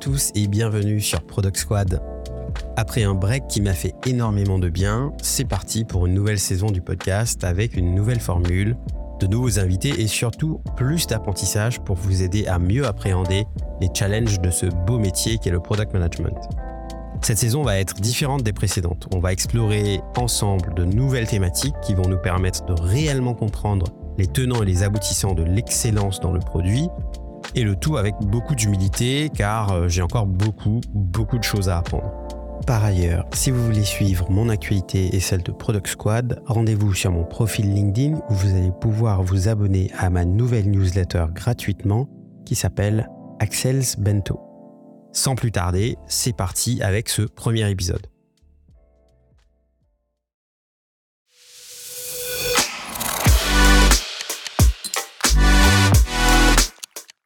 tous et bienvenue sur Product Squad. Après un break qui m'a fait énormément de bien, c'est parti pour une nouvelle saison du podcast avec une nouvelle formule, de nouveaux invités et surtout plus d'apprentissage pour vous aider à mieux appréhender les challenges de ce beau métier qu'est le product management. Cette saison va être différente des précédentes. On va explorer ensemble de nouvelles thématiques qui vont nous permettre de réellement comprendre les tenants et les aboutissants de l'excellence dans le produit et le tout avec beaucoup d'humilité car euh, j'ai encore beaucoup, beaucoup de choses à apprendre. Par ailleurs, si vous voulez suivre mon actualité et celle de Product Squad, rendez-vous sur mon profil LinkedIn où vous allez pouvoir vous abonner à ma nouvelle newsletter gratuitement qui s'appelle Axel's Bento. Sans plus tarder, c'est parti avec ce premier épisode.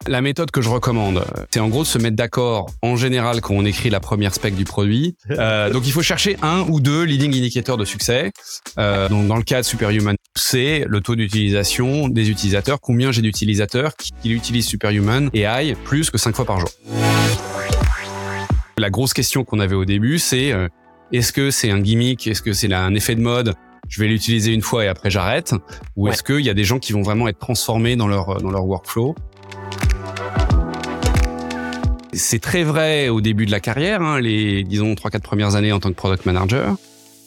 La méthode que je recommande, c'est en gros de se mettre d'accord en général quand on écrit la première spec du produit. Euh, donc il faut chercher un ou deux leading indicators de succès. Euh, donc dans le cas de Superhuman, c'est le taux d'utilisation des utilisateurs. Combien j'ai d'utilisateurs qui, utilisent Superhuman et AI plus que cinq fois par jour. La grosse question qu'on avait au début, c'est euh, est-ce que c'est un gimmick, est-ce que c'est un effet de mode je vais l'utiliser une fois et après j'arrête Ou est-ce qu'il y a des gens qui vont vraiment être transformés dans leur, dans leur workflow? C'est très vrai au début de la carrière, hein, les disons trois quatre premières années en tant que product manager.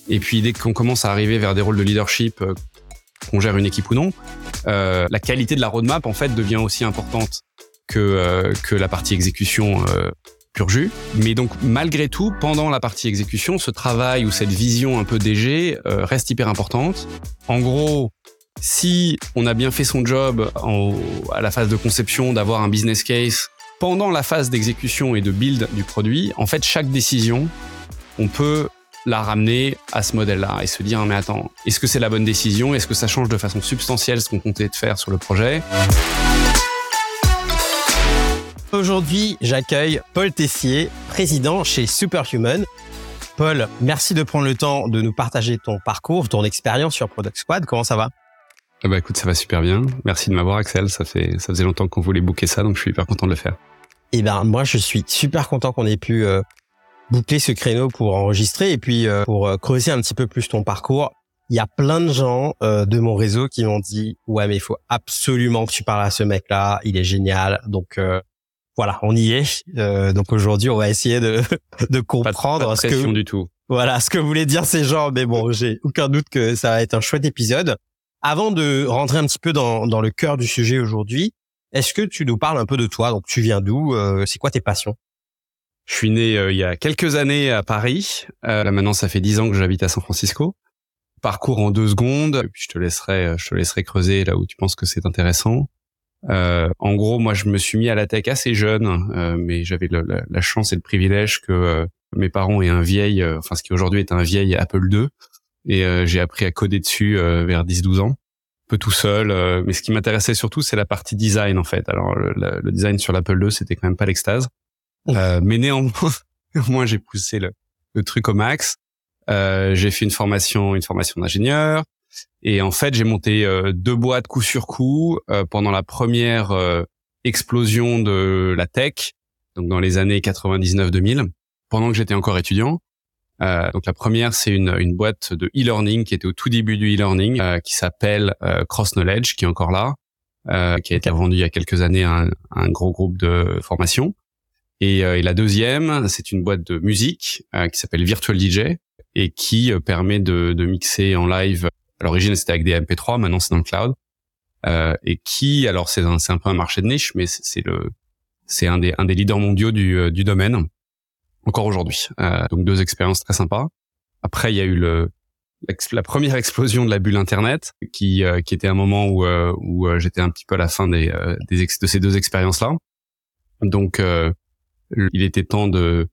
Et puis dès qu'on commence à arriver vers des rôles de leadership, euh, qu'on gère une équipe ou non, euh, la qualité de la roadmap en fait devient aussi importante que euh, que la partie exécution pur jus. Mais donc malgré tout, pendant la partie exécution, ce travail ou cette vision un peu DG reste hyper importante. En gros, si on a bien fait son job à la phase de conception, d'avoir un business case pendant la phase d'exécution et de build du produit, en fait, chaque décision, on peut la ramener à ce modèle-là et se dire, mais attends, est-ce que c'est la bonne décision? Est-ce que ça change de façon substantielle ce qu'on comptait faire sur le projet? Aujourd'hui, j'accueille Paul Tessier, président chez Superhuman. Paul, merci de prendre le temps de nous partager ton parcours, ton expérience sur Product Squad. Comment ça va? Ah bah écoute, ça va super bien. Merci de m'avoir, Axel. Ça fait ça faisait longtemps qu'on voulait booker ça, donc je suis hyper content de le faire. Eh ben moi, je suis super content qu'on ait pu euh, booker ce créneau pour enregistrer et puis euh, pour euh, creuser un petit peu plus ton parcours. Il y a plein de gens euh, de mon réseau qui m'ont dit ouais mais il faut absolument que tu parles à ce mec-là, il est génial. Donc voilà, on y est. donc aujourd'hui, on va essayer de de comprendre pas de, pas de ce que du tout. Voilà, ce que voulaient dire ces gens. Mais bon, j'ai aucun doute que ça va être un chouette épisode. Avant de rentrer un petit peu dans, dans le cœur du sujet aujourd'hui, est-ce que tu nous parles un peu de toi? Donc, tu viens d'où? Euh, C'est quoi tes passions? Je suis né euh, il y a quelques années à Paris. Euh, là maintenant, ça fait dix ans que j'habite à San Francisco. Parcours en deux secondes. Puis je te laisserai, je te laisserai creuser là où tu penses que c'est intéressant. en gros, moi, je me suis mis à la tech assez jeune, mais j'avais la, chance et le privilège que mes parents aient un vieil, enfin ce qui aujourd'hui est un vieil Apple II et euh, j'ai appris à coder dessus euh, vers 10-12 ans peu tout seul. Euh, mais ce qui m'intéressait surtout, c'est la partie design en fait. Alors le, le design sur l'Apple II, c'était quand même pas l'extase. Euh, mais néanmoins, moi j'ai poussé le, le, truc au max. Euh, j'ai fait une formation, une formation d'ingénieur. Et en fait, j'ai monté deux boîtes coup sur coup pendant la première explosion de la tech, donc dans les années 99-2000, pendant que j'étais encore étudiant. Euh, donc la première, c'est une, une boîte de e-learning qui était au tout début du e-learning, euh, qui s'appelle euh, Cross Knowledge, qui est encore là, euh, qui a été vendue il y a quelques années à un, un gros groupe de formation. Et, et la deuxième, c'est une boîte de musique qui s'appelle Virtual DJ et qui permet de, de mixer en live. À l'origine, c'était avec des MP3, maintenant c'est dans le cloud. et qui, alors c'est un, un peu un marché de niche, mais c'est le, c'est un des, un des leaders mondiaux du, du domaine encore aujourd'hui. Euh, donc deux expériences très sympas. Après, il y a eu le la première explosion de la bulle Internet, qui euh, qui était un moment où euh, où euh, j'étais un petit peu à la fin des, des de ces deux expériences là. Donc il était temps de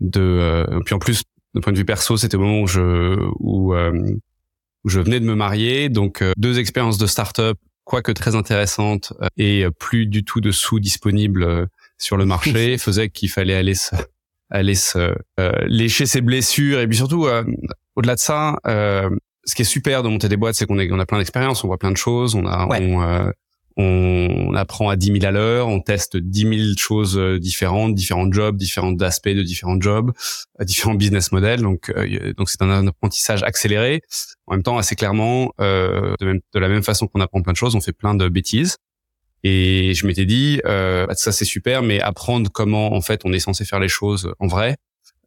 de puis en plus d'un point de vue perso, c'était au moment où je où, où je venais de me marier, donc deux expériences de start-up quoique très intéressantes et plus du tout de sous disponibles sur le marché, faisait qu'il fallait aller se aller se euh, lécher ses blessures et puis surtout euh, au-delà de ça euh, ce qui est super de monter des boîtes c'est qu'on on a plein d'expériences on voit plein de choses on a on, on apprend à 10 000 à l'heure, on teste 10 000 choses euh, différentes, différents jobs, différents aspects de différents jobs, euh, différents business models. Donc, euh, donc c'est un, apprentissage accéléré. En même temps, assez clairement, de, même, de la même façon qu'on apprend plein de choses, on fait plein de bêtises. Et je m'étais dit, euh, bah, ça c'est super, mais apprendre comment en fait on est censé faire les choses en vrai,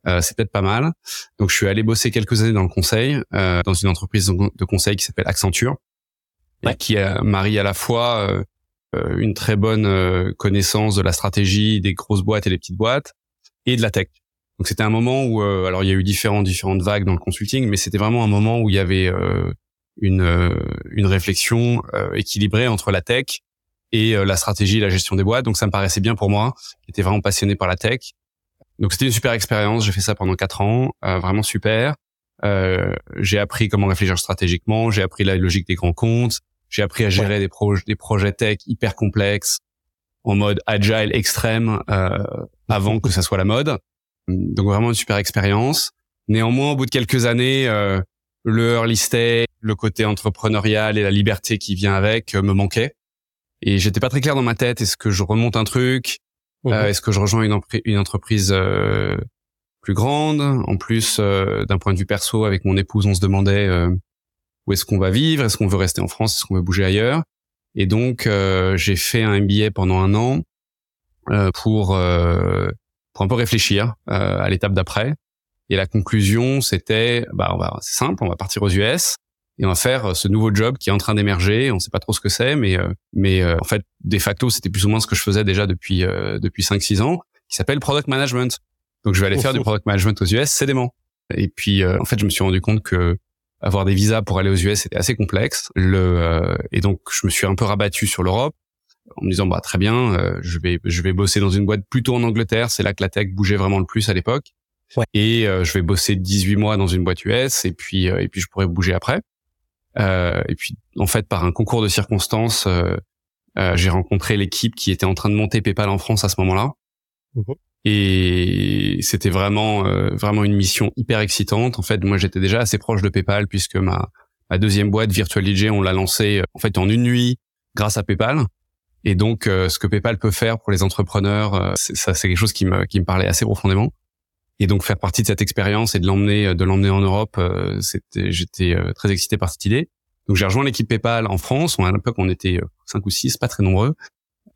euh, c'est peut-être pas mal. Donc je suis allé bosser quelques années dans le conseil, euh, dans une entreprise de conseil qui s'appelle Accenture, et qui marie à la fois euh, euh, une très bonne euh, connaissance de la stratégie des grosses boîtes et des petites boîtes et de la tech. Donc c'était un moment où, alors il y a eu différentes différentes vagues dans le consulting, mais c'était vraiment un moment où il y avait une une réflexion équilibrée entre la tech et la stratégie et la gestion des boîtes. Donc ça me paraissait bien pour moi, qui était vraiment passionné par la tech. Donc c'était une super expérience. J'ai fait ça pendant quatre ans, vraiment super. Euh, j'ai appris comment réfléchir stratégiquement, j'ai appris la logique des grands comptes, j'ai appris à gérer des, projets, des projets tech hyper complexes en mode agile extrême euh, avant que ça soit la mode. Donc vraiment une super expérience. Néanmoins, au bout de quelques années, euh, le early stage, le côté entrepreneurial et la liberté qui vient avec euh, me manquaient. Et j'étais pas très clair dans ma tête. Est-ce que je remonte un truc euh, Est-ce que je rejoins une, une entreprise euh, plus grande En plus, d'un point de vue perso, avec mon épouse, on se demandait où est-ce qu'on va vivre, est-ce qu'on veut rester en France, est-ce qu'on veut bouger ailleurs. Et donc euh, j'ai fait un MBA pendant un an euh, pour euh, pour un peu réfléchir à l'étape d'après. Et la conclusion c'était bah on va c'est simple, on va partir aux US et on va faire ce nouveau job qui est en train d'émerger. On sait pas trop ce que c'est, mais mais en fait de facto c'était plus ou moins ce que je faisais déjà depuis depuis 5-6 ans, qui s'appelle product management. Donc je vais aller faire du product management aux US, c'est dément. Et puis en fait je me suis rendu compte que avoir des visas pour aller aux US c'était assez complexe. Le, euh, et donc je me suis un peu rabattu sur l'Europe en me disant bah très bien, euh, je vais je vais bosser dans une boîte plutôt en Angleterre, c'est là que la tech bougeait vraiment le plus à l'époque. Ouais. Et euh, je vais bosser 18 mois dans une boîte US et puis et puis je pourrais bouger après. Et puis en fait par un concours de circonstances, j'ai rencontré l'équipe qui était en train de monter PayPal en France à ce moment-là. Mhm. Et c'était vraiment euh, vraiment une mission hyper excitante. En fait, moi j'étais déjà assez proche de PayPal puisque ma ma deuxième boîte Virtual DJ, on l'a lancée euh, en fait en une nuit grâce à PayPal. Et donc euh, ce que PayPal peut faire pour les entrepreneurs, ça c'est quelque chose qui me qui me parlait assez profondément. Et donc faire partie de cette expérience et de l'emmener de l'emmener en Europe, c'était j'étais très excité par cette idée. Donc j'ai rejoint l'équipe PayPal en France. On, à l'époque on était cinq ou six, pas très nombreux.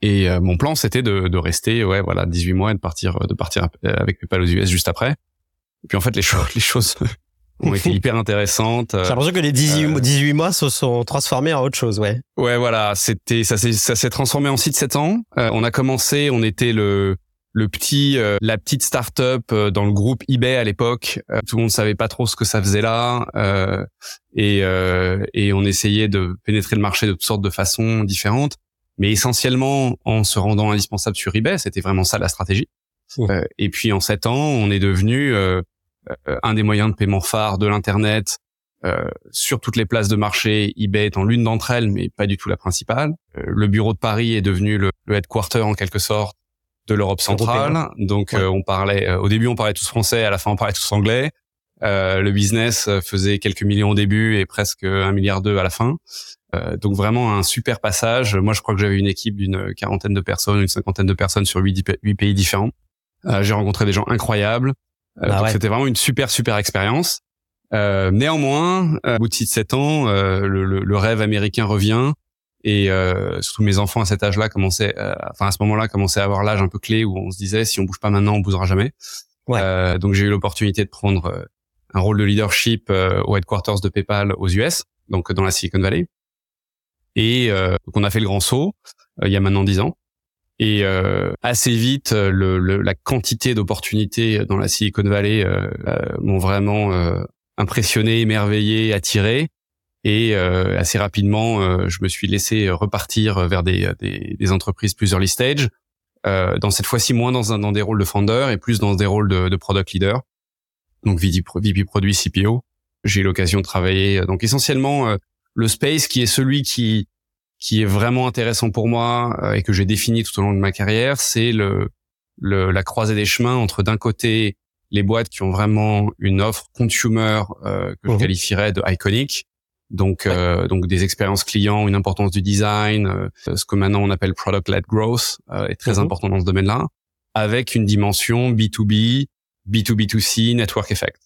Et euh, mon plan, c'était de, de, rester, ouais, voilà, 18 mois et de partir, de partir avec PayPal aux US juste après. Et puis en fait, les choses, les choses ont été hyper intéressantes. J'ai l'impression que les 18, 18 euh, mois se sont transformés en autre chose, ouais. Ouais, voilà, c'était, ça s'est, ça s'est transformé en site 7 ans. Euh, on a commencé, on était le, le petit, la petite start-up dans le groupe eBay à l'époque. tout le monde savait pas trop ce que ça faisait là, et, et on essayait de pénétrer le marché de toutes sortes de façons différentes mais essentiellement en se rendant indispensable sur eBay. C'était vraiment ça la stratégie. Euh, et puis en sept ans, on est devenu euh, euh, un des moyens de paiement phare de l'internet euh, sur toutes les places de marché. eBay étant l'une d'entre elles, mais pas du tout la principale. Euh, le bureau de Paris est devenu le, le headquarter en quelque sorte de l'Europe centrale. Donc on parlait, au début on parlait tous français, à la fin on parlait tous anglais. le business faisait quelques millions au début et presque un milliard d'eux à la fin. Euh, donc vraiment un super passage. Moi, je crois que j'avais une équipe d'une quarantaine de personnes, une cinquantaine de personnes sur huit, pays différents. Euh, j'ai rencontré des gens incroyables. Euh, ah c'était vraiment une super super expérience. néanmoins, au bout de 6-7 ans, le, le, rêve américain revient et surtout mes enfants à cet âge-là commençaient, enfin à ce moment-là, commençaient à avoir l'âge un peu clé où on se disait si on bouge pas maintenant, on bougera jamais. Ouais. donc j'ai eu l'opportunité de prendre un rôle de leadership au headquarters de PayPal aux US, donc dans la Silicon Valley. Et euh, donc on a fait le grand saut euh, il y a maintenant dix ans. Et euh, assez vite, le, la quantité d'opportunités dans la Silicon Valley m'ont vraiment impressionné, émerveillé, attiré. Et assez rapidement, je me suis laissé repartir vers des, des, des entreprises plus early stage, dans cette fois-ci moins dans, un, dans des rôles de founder et plus dans des rôles de, de product leader. Donc VP, produit CPO. J'ai eu l'occasion de travailler donc essentiellement le space qui est celui qui qui est vraiment intéressant pour moi euh, et que j'ai défini tout au long de ma carrière, c'est le, le, la croisée des chemins entre d'un côté les boîtes qui ont vraiment une offre consumer euh, que je mhm. qualifierais de iconique Donc, euh, donc des expériences clients, une importance du design, euh, ce que maintenant on appelle product-led growth est très mhm. important dans ce domaine-là, avec une dimension B2B, B2B2C, network effect.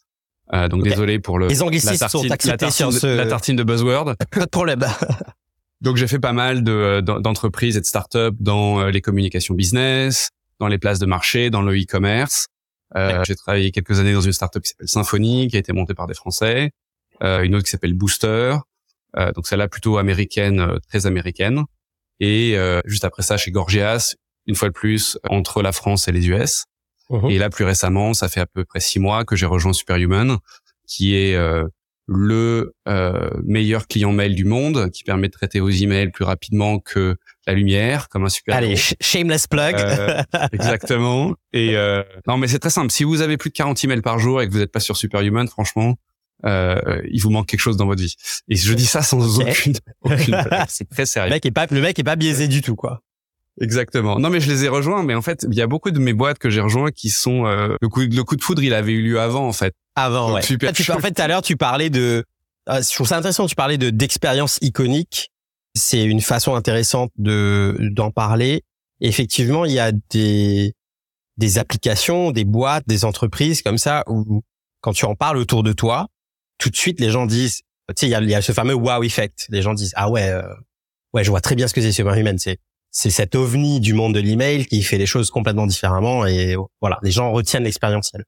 donc désolé pour le les anglicistes sont acceptés sur ce... la tartine de buzzword. Pas de problème. donc j'ai fait pas mal de d'entreprises et de startups dans les communications business, dans les places de marché, dans le e-commerce. Euh, j'ai travaillé quelques années dans une startup qui s'appelle Symfony, qui a été montée par des Français. Euh, une autre qui s'appelle Booster. Euh, donc celle-là plutôt américaine, euh, très américaine. Et euh, juste après ça, chez Gorgias, une fois de plus, entre la France et les US. Mhm. Et là, plus récemment, ça fait à peu près six mois que j'ai rejoint Superhuman, qui est le euh, meilleur client mail du monde, qui permet de traiter vos emails plus rapidement que la lumière, comme un super. Allez, shameless plug. Euh, exactement. Et euh, non, mais c'est très simple. Si vous avez plus de 40 emails par jour et que vous n'êtes pas sur Superhuman, franchement, euh, il vous manque quelque chose dans votre vie. Et je dis ça sans aucune, aucune C'est très sérieux. Le mec est pas, le mec est pas biaisé du tout, quoi. Exactement. Non, mais je les ai rejoints. Mais en fait, il y a beaucoup de mes boîtes que j'ai rejoints qui sont euh, le coup, le coup de foudre, il avait eu lieu avant, en fait. Avant, ouais. Super en fait, tout à l'heure, tu parlais de. Euh, je trouve ça intéressant. Tu parlais de d'expérience iconique. C'est une façon intéressante de d'en parler. effectivement, il y a des des applications, des boîtes, des entreprises comme ça où quand tu en parles autour de toi, tout de suite les gens disent, tu sais, il y a, y a, ce fameux wow effect. Les gens disent ah ouais, euh, ouais, je vois très bien ce que c'est Superhuman. C'est c'est cet ovni du monde de l'email qui fait les choses complètement différemment et voilà, les gens retiennent l'expérientiel.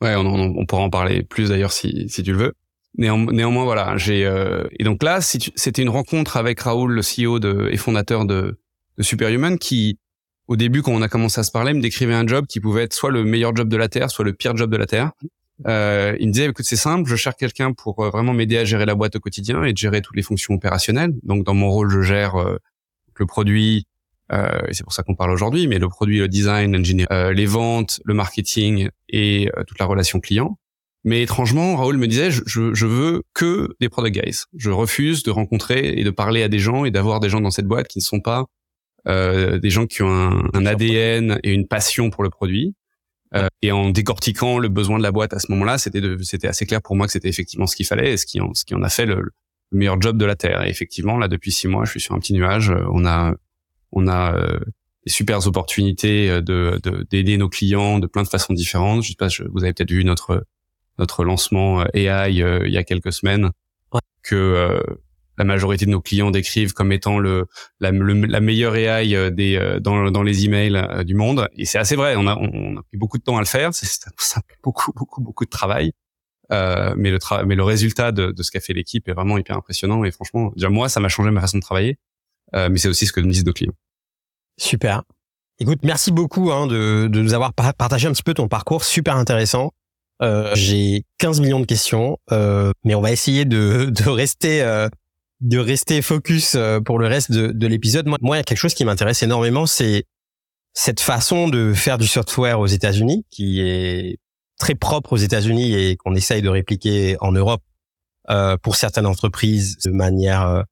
Ouais, on, on, pourra en parler plus d'ailleurs si, si tu le veux. néanmoins, voilà, j'ai euh, et donc là, c'était une rencontre avec Raoul, le CEO de, et fondateur de, de Superhuman, qui au début, quand on a commencé à se parler, me décrivait un job qui pouvait être soit le meilleur job de la terre, soit le pire job de la terre. Euh, il me disait, écoute, c'est simple, je cherche quelqu'un pour euh, vraiment m'aider à gérer la boîte au quotidien et de gérer toutes les fonctions opérationnelles. Donc, dans mon rôle, je gère euh, le produit, euh, et c'est pour ça qu'on parle aujourd'hui, mais le produit, le design, l'engineering, euh, les ventes, le marketing et toute la relation client. Mais étrangement, Raoul me disait, je, je, veux que des product guys. Je refuse de rencontrer et de parler à des gens et d'avoir des gens dans cette boîte qui ne sont pas euh, des gens qui ont un, un, ADN et une passion pour le produit. Euh, et en décortiquant le besoin de la boîte à ce moment-là, c'était c'était assez clair pour moi que c'était effectivement ce qu'il fallait et ce qui en, ce qui en a fait le, le, meilleur job de la terre. Et effectivement, là depuis six mois, je suis sur un petit nuage. On a on a euh, des super opportunités euh, de d'aider nos clients de plein de façons différentes. Je sais pas, vous avez peut-être vu notre notre lancement euh, AI il y a quelques semaines que la majorité de nos clients décrivent comme étant le la, la meilleure AI des dans dans les emails du monde et c'est assez vrai. On a on a pris beaucoup de temps à le faire. C'est beaucoup beaucoup beaucoup de travail. Euh, mais le mais le résultat de, de ce qu'a fait l'équipe est vraiment hyper impressionnant et franchement déjà moi ça m'a changé ma façon de travailler euh, mais c'est aussi ce que nous disent nos clients. Super. Écoute, merci beaucoup hein, de, de, nous avoir partagé un petit peu ton parcours, super intéressant. Euh, J'ai 15 millions de questions, euh, mais on va essayer de, de rester euh, de rester focus euh, pour le reste de, de l'épisode. Moi, il y a quelque chose qui m'intéresse énormément, c'est cette façon de faire du software aux États-Unis, qui est très propre aux États-Unis et qu'on essaye de répliquer en Europe euh, pour certaines entreprises de manière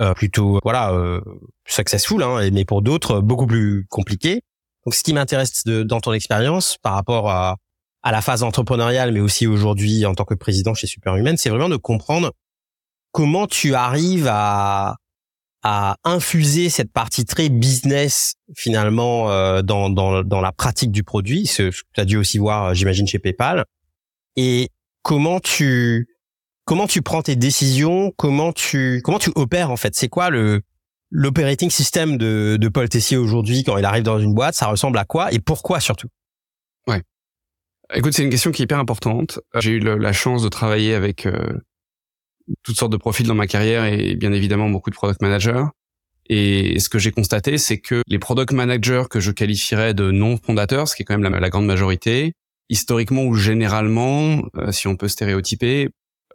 euh, plutôt voilà euh, successful, hein, mais pour d'autres beaucoup plus compliqué. Donc, ce qui m'intéresse dans ton expérience par rapport à, à la phase entrepreneuriale, mais aussi aujourd'hui en tant que président chez Superhuman, c'est vraiment de comprendre comment tu arrives à à infuser cette partie très business finalement euh, dans, dans, la pratique du produit, ce que tu as dû aussi voir, j'imagine, chez PayPal, et comment tu comment tu prends tes décisions, comment tu comment tu opères en fait? C'est quoi le l'operating system de, de Paul Tessier aujourd'hui quand il arrive dans une boîte? Ça ressemble à quoi? Et pourquoi surtout? Ouais. Écoute, c'est une question qui est hyper importante. J'ai eu la chance de travailler avec euh, toutes sortes de profils dans ma carrière et bien évidemment beaucoup de product managers. Et ce que j'ai constaté, c'est que les product managers que je qualifierais de non fondateurs, ce qui est quand même la, grande majorité, historiquement ou généralement, euh, si on peut stéréotyper,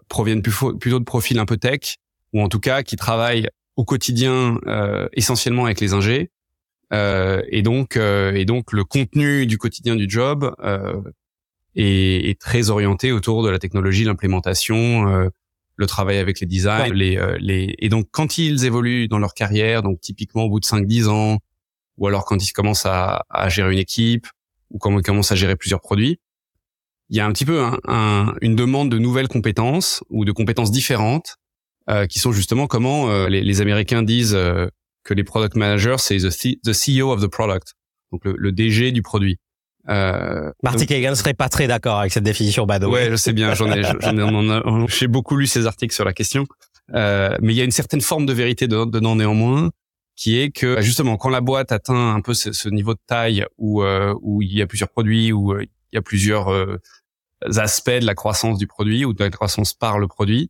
proviennent plutôt de profils un peu tech, ou en tout cas qui travaillent au quotidien euh, essentiellement avec les ingés. Euh, et donc, euh, et donc le contenu du quotidien du job euh, est, est, très orienté autour de la technologie, l'implémentation, le travail avec les designs, les, euh, les et donc quand ils évoluent dans leur carrière, donc typiquement au bout de 5-10 ans, ou alors quand ils commencent à, à gérer une équipe, ou quand ils commencent à gérer plusieurs produits, il y a un petit peu un, une demande de nouvelles compétences ou de compétences différentes qui sont justement comment les, les, Américains disent que les product managers c'est the, the CEO of the product, donc le, le DG du produit. Euh, Marty Kagan serait pas très d'accord avec cette définition, Bado. Ouais, je sais bien. J'en ai, j'ai beaucoup lu ces articles sur la question. Euh, mais il y a une certaine forme de vérité dedans néanmoins, qui est que justement quand la boîte atteint un peu ce, niveau de taille où euh, où il y a plusieurs produits, où euh, il y a plusieurs euh, aspects de la croissance du produit ou de la croissance par le produit,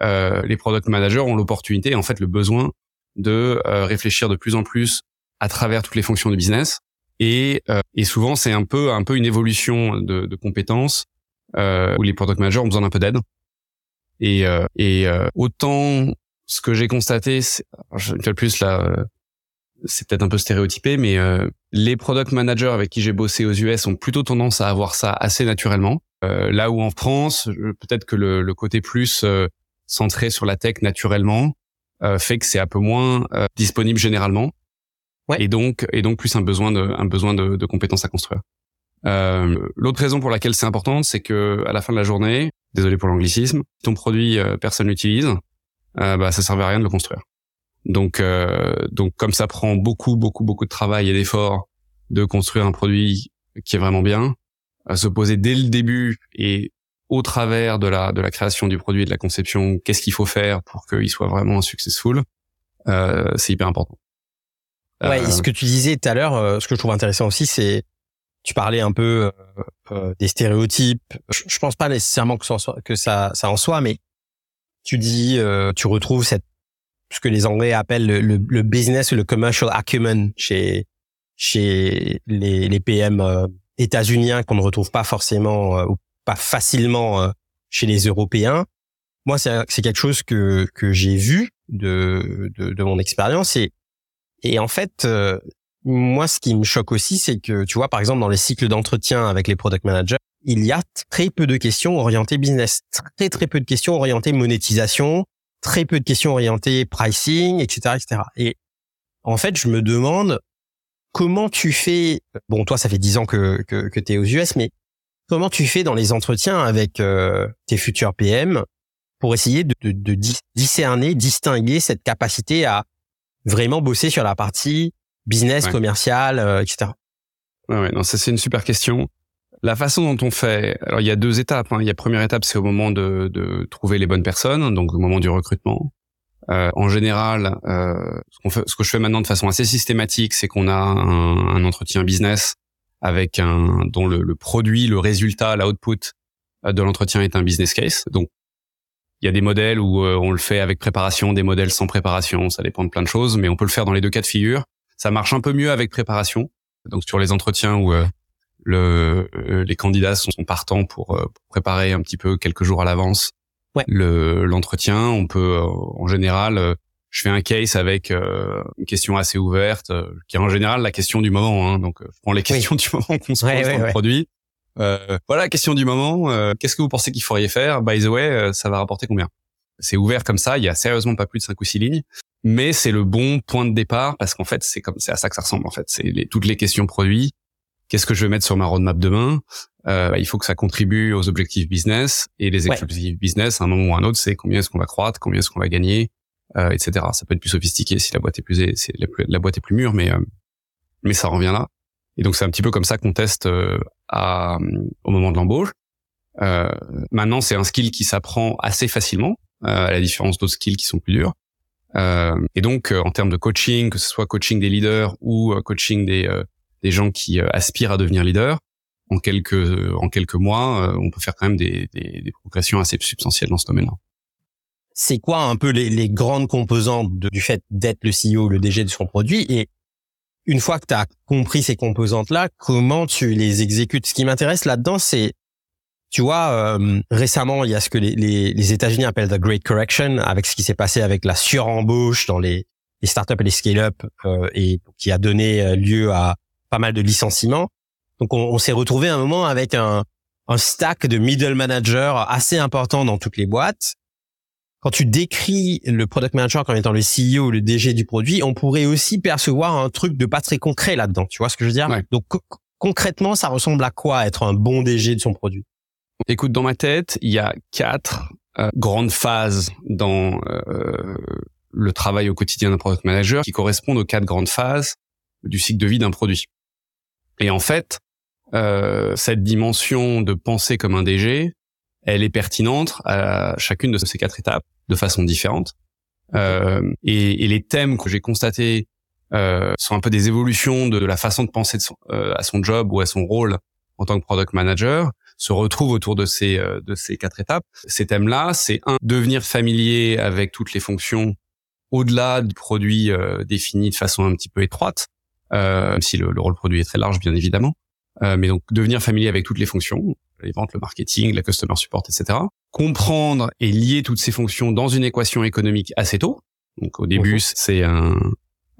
les product managers ont l'opportunité, en fait, le besoin de réfléchir de plus en plus à travers toutes les fonctions du business et, euh, et souvent, c'est un peu, un peu une évolution de, de compétences euh, où les product managers ont besoin d'un peu d'aide. Et, euh, et euh, autant ce que j'ai constaté, je plus là, c'est peut-être un peu stéréotypé, mais les product managers avec qui j'ai bossé aux US ont plutôt tendance à avoir ça assez naturellement. là où en France, peut-être que le, le, côté plus centré sur la tech naturellement fait que c'est un peu moins disponible généralement et donc et donc plus un besoin de un besoin de, de compétences à construire. Euh, L'autre raison pour laquelle c'est important, c'est que à la fin de la journée, désolé pour l'anglicisme, ton produit euh, personne l'utilise, euh, bah ça servait à rien de le construire. Donc euh, donc comme ça prend beaucoup beaucoup beaucoup de travail et d'efforts de construire un produit qui est vraiment bien, à se poser dès le début et au travers de la de la création du produit et de la conception, qu'est-ce qu'il faut faire pour qu'il soit vraiment successful, euh, c'est hyper important. Ouais, et ce euh, que tu disais tout à l'heure, euh, ce que je trouve intéressant aussi, c'est tu parlais un peu euh, des stéréotypes. Je, je, pense pas nécessairement que ça, que ça, ça en soit, mais tu dis, tu retrouves cette ce que les Anglais appellent le, le, business ou le commercial acumen chez chez les, les PM états-uniens qu'on ne retrouve pas forcément ou pas facilement chez les Européens. Moi, c'est quelque chose que que j'ai vu de de, de mon expérience et et en fait, euh, moi, ce qui me choque aussi, c'est que, tu vois, par exemple, dans les cycles d'entretien avec les product managers, il y a très peu de questions orientées business, très très peu de questions orientées monétisation, très peu de questions orientées pricing, etc., etc. Et en fait, je me demande comment tu fais. Bon, toi, ça fait dix ans que que, que tu es aux US, mais comment tu fais dans les entretiens avec euh, tes futurs PM pour essayer de, de, de discerner, distinguer cette capacité à vraiment bosser sur la partie business, commercial, euh, etc. Ouais, ouais, non, ça c'est une super question. La façon dont on fait, alors il y a deux étapes. Hein. Il y a première étape, c'est au moment de, de, trouver les bonnes personnes, donc au moment du recrutement. Euh, en général, euh, ce, qu'on fait, ce que je fais maintenant de façon assez systématique, c'est qu'on a un, un, entretien business avec un dont le, le produit, le résultat, l'output euh, de l'entretien est un business case. Donc il y a des modèles où euh, on le fait avec préparation, des modèles sans préparation, ça dépend de plein de choses, mais on peut le faire dans les deux cas de figure. Ça marche un peu mieux avec préparation. Donc sur les entretiens où euh, le, euh, les candidats sont partants pour, préparer un petit peu quelques jours à l'avance ouais. le l'entretien, on peut en général je fais un case avec une question assez ouverte, qui est en général la question du moment. Hein, donc, je prends les questions du moment qu'on se pose dans le produit. Euh, voilà, question du moment. Euh, qu'est-ce que vous pensez qu'il faudrait faire? By the way, euh, ça va rapporter combien? C'est ouvert comme ça. Il y a sérieusement pas plus de cinq ou six lignes, mais c'est le bon point de départ parce qu'en fait, c'est comme c'est à ça que ça ressemble. En fait, c'est les, toutes les questions produits. Qu'est-ce que je vais mettre sur ma roadmap demain? Bah, Il faut que ça contribue aux objectifs business et les objectifs business, à un moment ou à un autre, c'est combien est-ce qu'on va croître, combien est-ce qu'on va gagner, etc. Ça peut être plus sophistiqué si la boîte est plus, la, la boîte est plus mûre, mais mais ça revient là. Et donc c'est un petit peu comme ça qu'on teste euh, à, au moment de l'embauche. Euh, maintenant, c'est un skill qui s'apprend assez facilement, euh, à la différence d'autres skills qui sont plus durs. Euh, et donc, euh, en termes de coaching, que ce soit coaching des leaders ou coaching des, des gens qui aspirent à devenir leaders, en quelques en quelques mois, on peut faire quand même des, des, des progressions assez substantielles dans ce domaine-là. C'est quoi un peu les, les grandes composantes du fait d'être le CEO, le DG de son produit et une fois que tu as compris ces composantes-là, comment tu les exécutes? Ce qui m'intéresse là-dedans, c'est, tu vois, euh, récemment, il y a ce que les, les, les États-Unis appellent the Great Correction, avec ce qui s'est passé avec la surembauche dans les, les startups et les scale-up, euh, et qui a donné euh, lieu à pas mal de licenciements. Donc, on, on s'est retrouvé à un moment avec un, un stack de middle managers assez important dans toutes les boîtes quand tu décris le product manager comme étant le CEO ou le DG du produit, on pourrait aussi percevoir un truc de pas très concret là-dedans. Tu vois ce que je veux dire Donc concrètement, ça ressemble à quoi être un bon DG de son produit? Écoute, dans ma tête, il y a quatre grandes phases dans le travail au quotidien d'un product manager qui correspondent aux quatre grandes phases du cycle de vie d'un produit. Et en fait, euh, cette dimension de penser comme un DG, elle est pertinente à chacune de ces quatre étapes de façon différente. Euh, et, et, les thèmes que j'ai constatés euh, sont un peu des évolutions de, la façon de penser de son, euh, à son job ou à son rôle en tant que product manager se retrouvent autour de ces euh, de ces quatre étapes. Ces thèmes-là, c'est un devenir familier avec toutes les fonctions au-delà du produit défini de façon un petit peu étroite, même si le, le, rôle produit est très large bien évidemment. Euh, mais donc devenir familier avec toutes les fonctions, les ventes, le marketing, la customer support, etc. Comprendre et lier toutes ces fonctions dans une équation économique assez tôt. Donc au début, mhm. c'est un,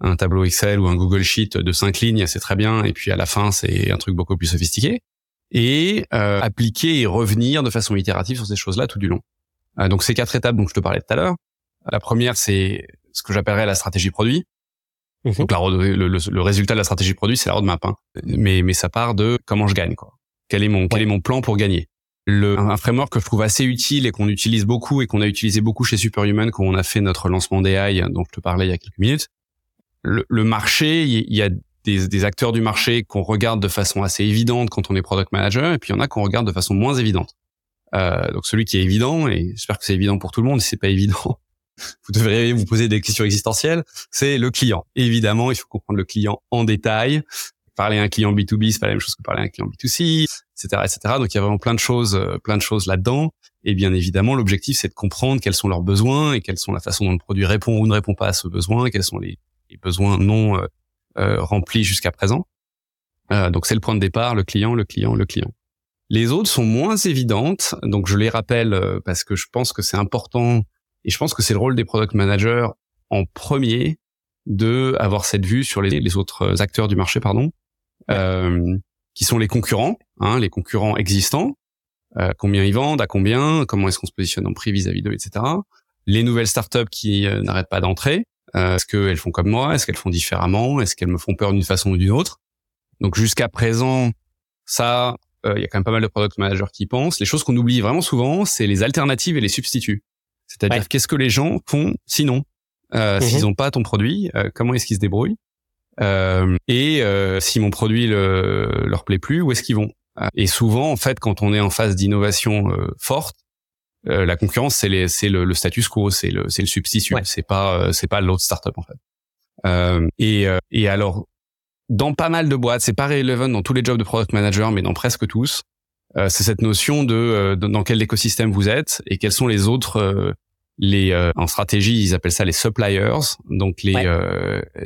un tableau Excel ou un Google Sheet de cinq lignes, c'est très bien. Et puis à la fin, c'est un truc beaucoup plus sophistiqué. Et euh, appliquer et revenir de façon itérative sur ces choses-là tout du long. Euh, donc ces quatre étapes dont je te parlais tout à l'heure. La première, c'est ce que j'appellerais la stratégie produit. Mhm. Donc la, le, le, résultat de la stratégie produit, c'est la roadmap. Hein. Mais, mais ça part de comment je gagne. Quoi. Quel est mon quel est mon plan pour gagner le, Un framework que je trouve assez utile et qu'on utilise beaucoup et qu'on a utilisé beaucoup chez Superhuman quand on a fait notre lancement d'AI dont je te parlais il y a quelques minutes. Le, le marché, il y a des, des acteurs du marché qu'on regarde de façon assez évidente quand on est product manager et puis il y en a qu'on regarde de façon moins évidente. Euh, donc celui qui est évident, et j'espère que c'est évident pour tout le monde, si c'est pas évident, vous devriez vous poser des questions existentielles, c'est le client. évidemment, il faut comprendre le client en détail. Parler à un client B2B, c'est pas la même chose que parler à un client B2C, etc., etc. Donc il y a vraiment plein de choses, euh, plein de choses là-dedans. Et bien évidemment, l'objectif, c'est de comprendre quels sont leurs besoins et quelles sont la façon dont le produit répond ou ne répond pas à ce besoin, quels sont les, besoins non euh, euh, remplis jusqu'à présent. donc c'est le point de départ, le client, le client, le client. Les autres sont moins évidentes, donc je les rappelle parce que je pense que c'est important et je pense que c'est le rôle des product managers en premier de avoir cette vue sur les, les autres acteurs du marché, pardon, euh, qui sont les concurrents, hein, les concurrents existants, euh, combien ils vendent, à combien, comment est-ce qu'on se positionne en prix vis-à-vis d'eux, etc. Les nouvelles startups qui euh, n'arrêtent pas d'entrer, euh, est-ce qu'elles font comme moi, est-ce qu'elles font différemment, est-ce qu'elles me font peur d'une façon ou d'une autre. Donc jusqu'à présent, ça, euh, il y a quand même pas mal de product managers qui pensent. Les choses qu'on oublie vraiment souvent, c'est les alternatives et les substituts. C'est-à-dire qu'est-ce que les gens font sinon? Euh, mhm. S'ils n'ont pas ton produit, euh, comment est-ce qu'ils se débrouillent? Euh, Et euh, si mon produit le, leur plaît plus, où est-ce qu'ils vont? Et souvent, en fait, quand on est en phase d'innovation forte, la concurrence c'est le, le, status quo, c'est le, le substitut, c'est pas c'est pas l'autre startup en fait. et, et alors, dans pas mal de boîtes, c'est pas relevant dans tous les jobs de product manager, mais dans presque tous, euh, c'est cette notion euh, de, dans quel écosystème vous êtes et quels sont les autres euh, les en stratégie ils appellent ça les suppliers donc les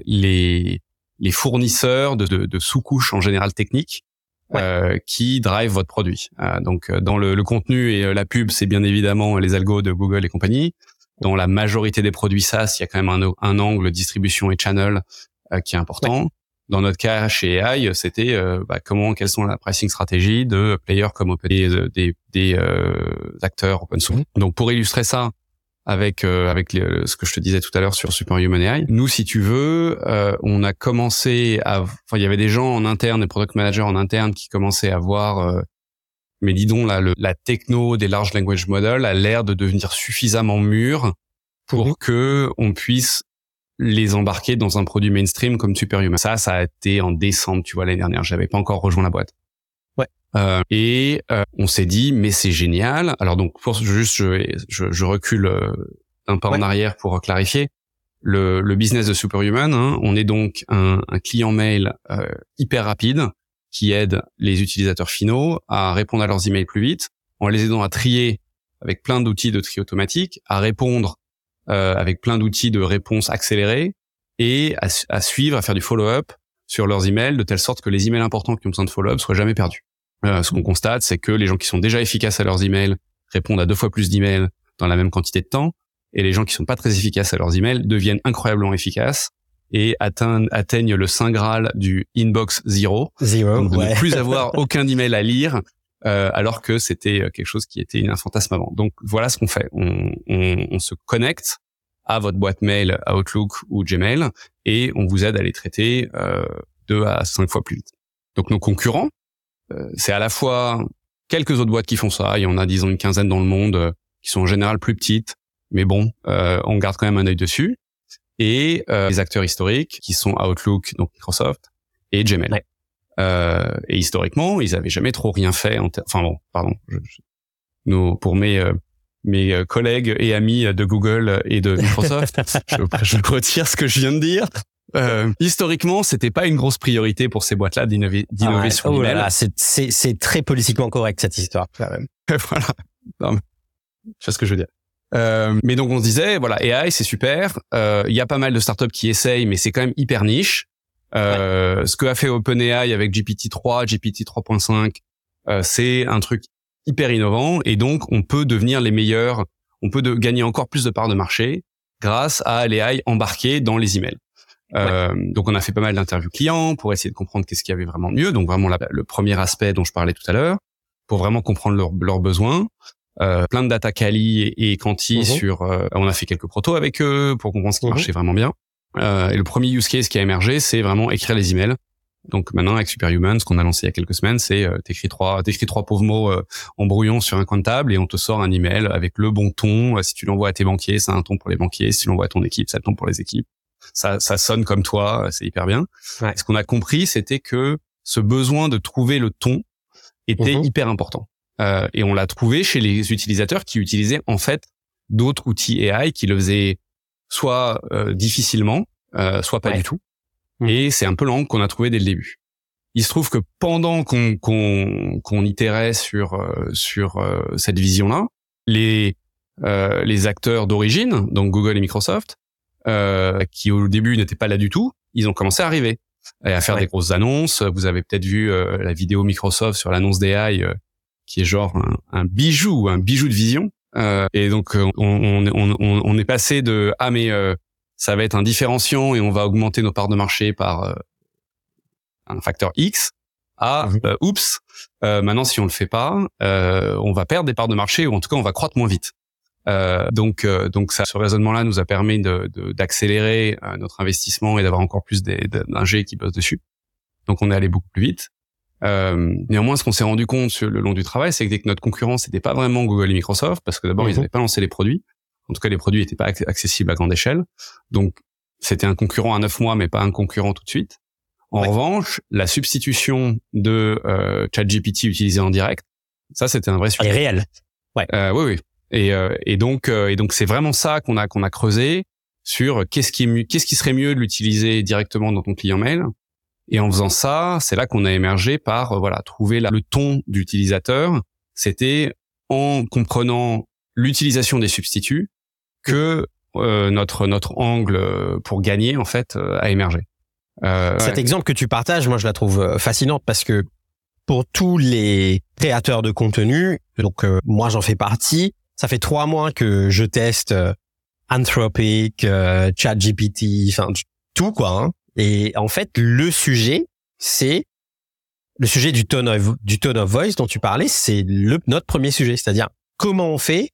les les fournisseurs de, de, sous-couches en général techniques qui drive votre produit. donc dans le, le, contenu et la pub, c'est bien évidemment les algos de Google et compagnie. Dans la majorité des produits SaaS, il y a quand même un, un angle distribution et channel qui est important dans notre cas chez AI, c'était euh, bah, comment, quelles sont la pricing stratégie de players comme open, des, des, des euh, acteurs open source. Mhm. Donc pour illustrer ça avec euh, avec ce que je te disais tout à l'heure sur Superhuman AI, nous si tu veux, on a commencé à, enfin il y avait des gens en interne, des product managers en interne qui commençaient à voir mais dis donc là, le, la techno des large language models a l'air de devenir suffisamment mûre pour mhm. que on puisse les embarquer dans un produit mainstream comme Superhuman. Ça, ça a été en décembre, tu vois, l'année dernière. J'avais pas encore rejoint la boîte. Euh, et euh, on s'est dit, mais c'est génial. Alors donc, pour, juste, je, je, je recule euh, un pas en arrière pour clarifier. Le, le business de Superhuman, hein, on est donc un, un client mail euh, hyper rapide qui aide les utilisateurs finaux à répondre à leurs emails plus vite, en les aidant à trier avec plein d'outils de tri automatique, à répondre euh, avec plein d'outils de réponse accélérés et à, à, suivre, à faire du follow-up sur leurs emails de telle sorte que les emails importants qui ont besoin de follow-up soient jamais perdus. Euh, ce qu'on constate, c'est que les gens qui sont déjà efficaces à leurs emails répondent à deux fois plus d'emails dans la même quantité de temps, et les gens qui sont pas très efficaces à leurs emails deviennent incroyablement efficaces et atteignent, atteignent le saint graal du inbox zero, zero donc de ne plus avoir aucun email à lire, euh, alors que c'était euh, quelque chose qui était un fantasme avant. Donc voilà ce qu'on fait. On, on, on, se connecte à votre boîte mail Outlook ou Gmail et on vous aide à les traiter euh, deux à cinq fois plus vite. Donc nos concurrents, c'est à la fois quelques autres boîtes qui font ça. Il y en a disons une quinzaine dans le monde qui sont en général plus petites, mais bon, euh, on garde quand même un œil dessus. Et euh, les acteurs historiques qui sont Outlook, donc Microsoft, et Gmail. Euh, et historiquement, ils avaient jamais trop rien fait. En enfin bon, pardon. Je, nos, pour mes euh, mes euh, collègues et amis de Google et de Microsoft, je, je retire ce que je viens de dire. Euh, historiquement, c'était pas une grosse priorité pour ces boîtes-là d'innover, ah sur oh l'email. C'est, c'est, très politiquement correct cette histoire. Quand même. voilà. Non, sais ce que je veux dire. Euh, mais donc on se disait, voilà, AI c'est super. Euh, il y a pas mal de startups qui essayent, mais c'est quand même hyper niche. Euh, Ce que a fait OpenAI avec GPT-3, GPT 3.5, euh, c'est un truc hyper innovant et donc on peut devenir les meilleurs. On peut de, gagner encore plus de parts de marché grâce à l'AI embarqué dans les emails. Euh, donc on a fait pas mal d'interviews clients pour essayer de comprendre qu'est-ce qu'il y avait vraiment de mieux. Donc vraiment le premier aspect dont je parlais tout à l'heure, pour vraiment comprendre leurs besoins. Euh, plein de data quali et, et quanti mhm. sur. Euh, on a fait quelques protos avec eux pour comprendre ce qui mhm. marchait vraiment bien. Euh, et le premier use case qui a émergé, c'est vraiment écrire les emails. Donc maintenant avec Superhuman, ce qu'on a lancé il y a quelques semaines, c'est euh, t'écris trois, t'écris trois pauvres mots euh, en brouillon sur un coin de table et on te sort un email avec le bon ton. si tu l'envoies à tes banquiers, c'est un ton pour les banquiers. Si tu l'envoies à ton équipe, c'est un ton pour les équipes. Ça, ça sonne comme toi, c'est hyper bien. Ce qu'on a compris, c'était que ce besoin de trouver le ton était mhm. hyper important. Euh, et on l'a trouvé chez les utilisateurs qui utilisaient en fait d'autres outils AI qui le faisaient soit euh, difficilement, euh, soit pas du tout. Mmh. Et c'est un peu l'angle qu'on a trouvé dès le début. Il se trouve que pendant qu'on qu'on qu'on itérait sur euh, sur euh, cette vision-là, les les acteurs d'origine, donc Google et Microsoft, qui au début n'étaient pas là du tout, ils ont commencé à arriver et à faire des grosses annonces. Vous avez peut-être vu la vidéo Microsoft sur l'annonce d'AI qui est genre un, bijou, un bijou de vision. Euh, et donc euh, on, on, on, on, est passé de ah mais euh, ça va être un différenciant et on va augmenter nos parts de marché par euh, un facteur X à euh, oups maintenant si on le fait pas on va perdre des parts de marché ou en tout cas on va croître moins vite. Donc donc ça, ce raisonnement-là nous a permis de d'accélérer notre investissement et d'avoir encore plus d'ingés qui bossent dessus. Donc on est allé beaucoup plus vite. Euh, néanmoins, ce qu'on s'est rendu compte sur le long du travail, c'est que notre concurrence n'était pas vraiment Google et Microsoft, parce que d'abord, ils n'avaient mhm. pas lancé les produits. En tout cas, les produits n'étaient pas accessibles à grande échelle. Donc, c'était un concurrent à neuf mois, mais pas un concurrent tout de suite. En revanche, la substitution de euh, ChatGPT utilisé en direct, ça, c'était un vrai sujet. Et réel. Ouais. Euh, oui, oui. Et, euh, et donc, euh, et donc, c'est vraiment ça qu'on a qu'on a creusé sur qu'est-ce qui est qu'est-ce qui serait mieux de l'utiliser directement dans ton client mail et en faisant ça, c'est là qu'on a émergé par euh, voilà trouver le ton d'utilisateur. C'était en comprenant l'utilisation des substituts que euh, notre notre angle pour gagner en fait a émergé. Euh, Cet exemple que tu partages, moi je la trouve fascinante parce que pour tous les créateurs de contenu, donc moi j'en fais partie, ça fait trois mois que je teste Anthropic, ChatGPT, enfin tout quoi. Hein. Et en fait, le sujet, c'est le sujet du tone of, du tone of voice dont tu parlais, c'est le, notre premier sujet, c'est-à-dire comment on fait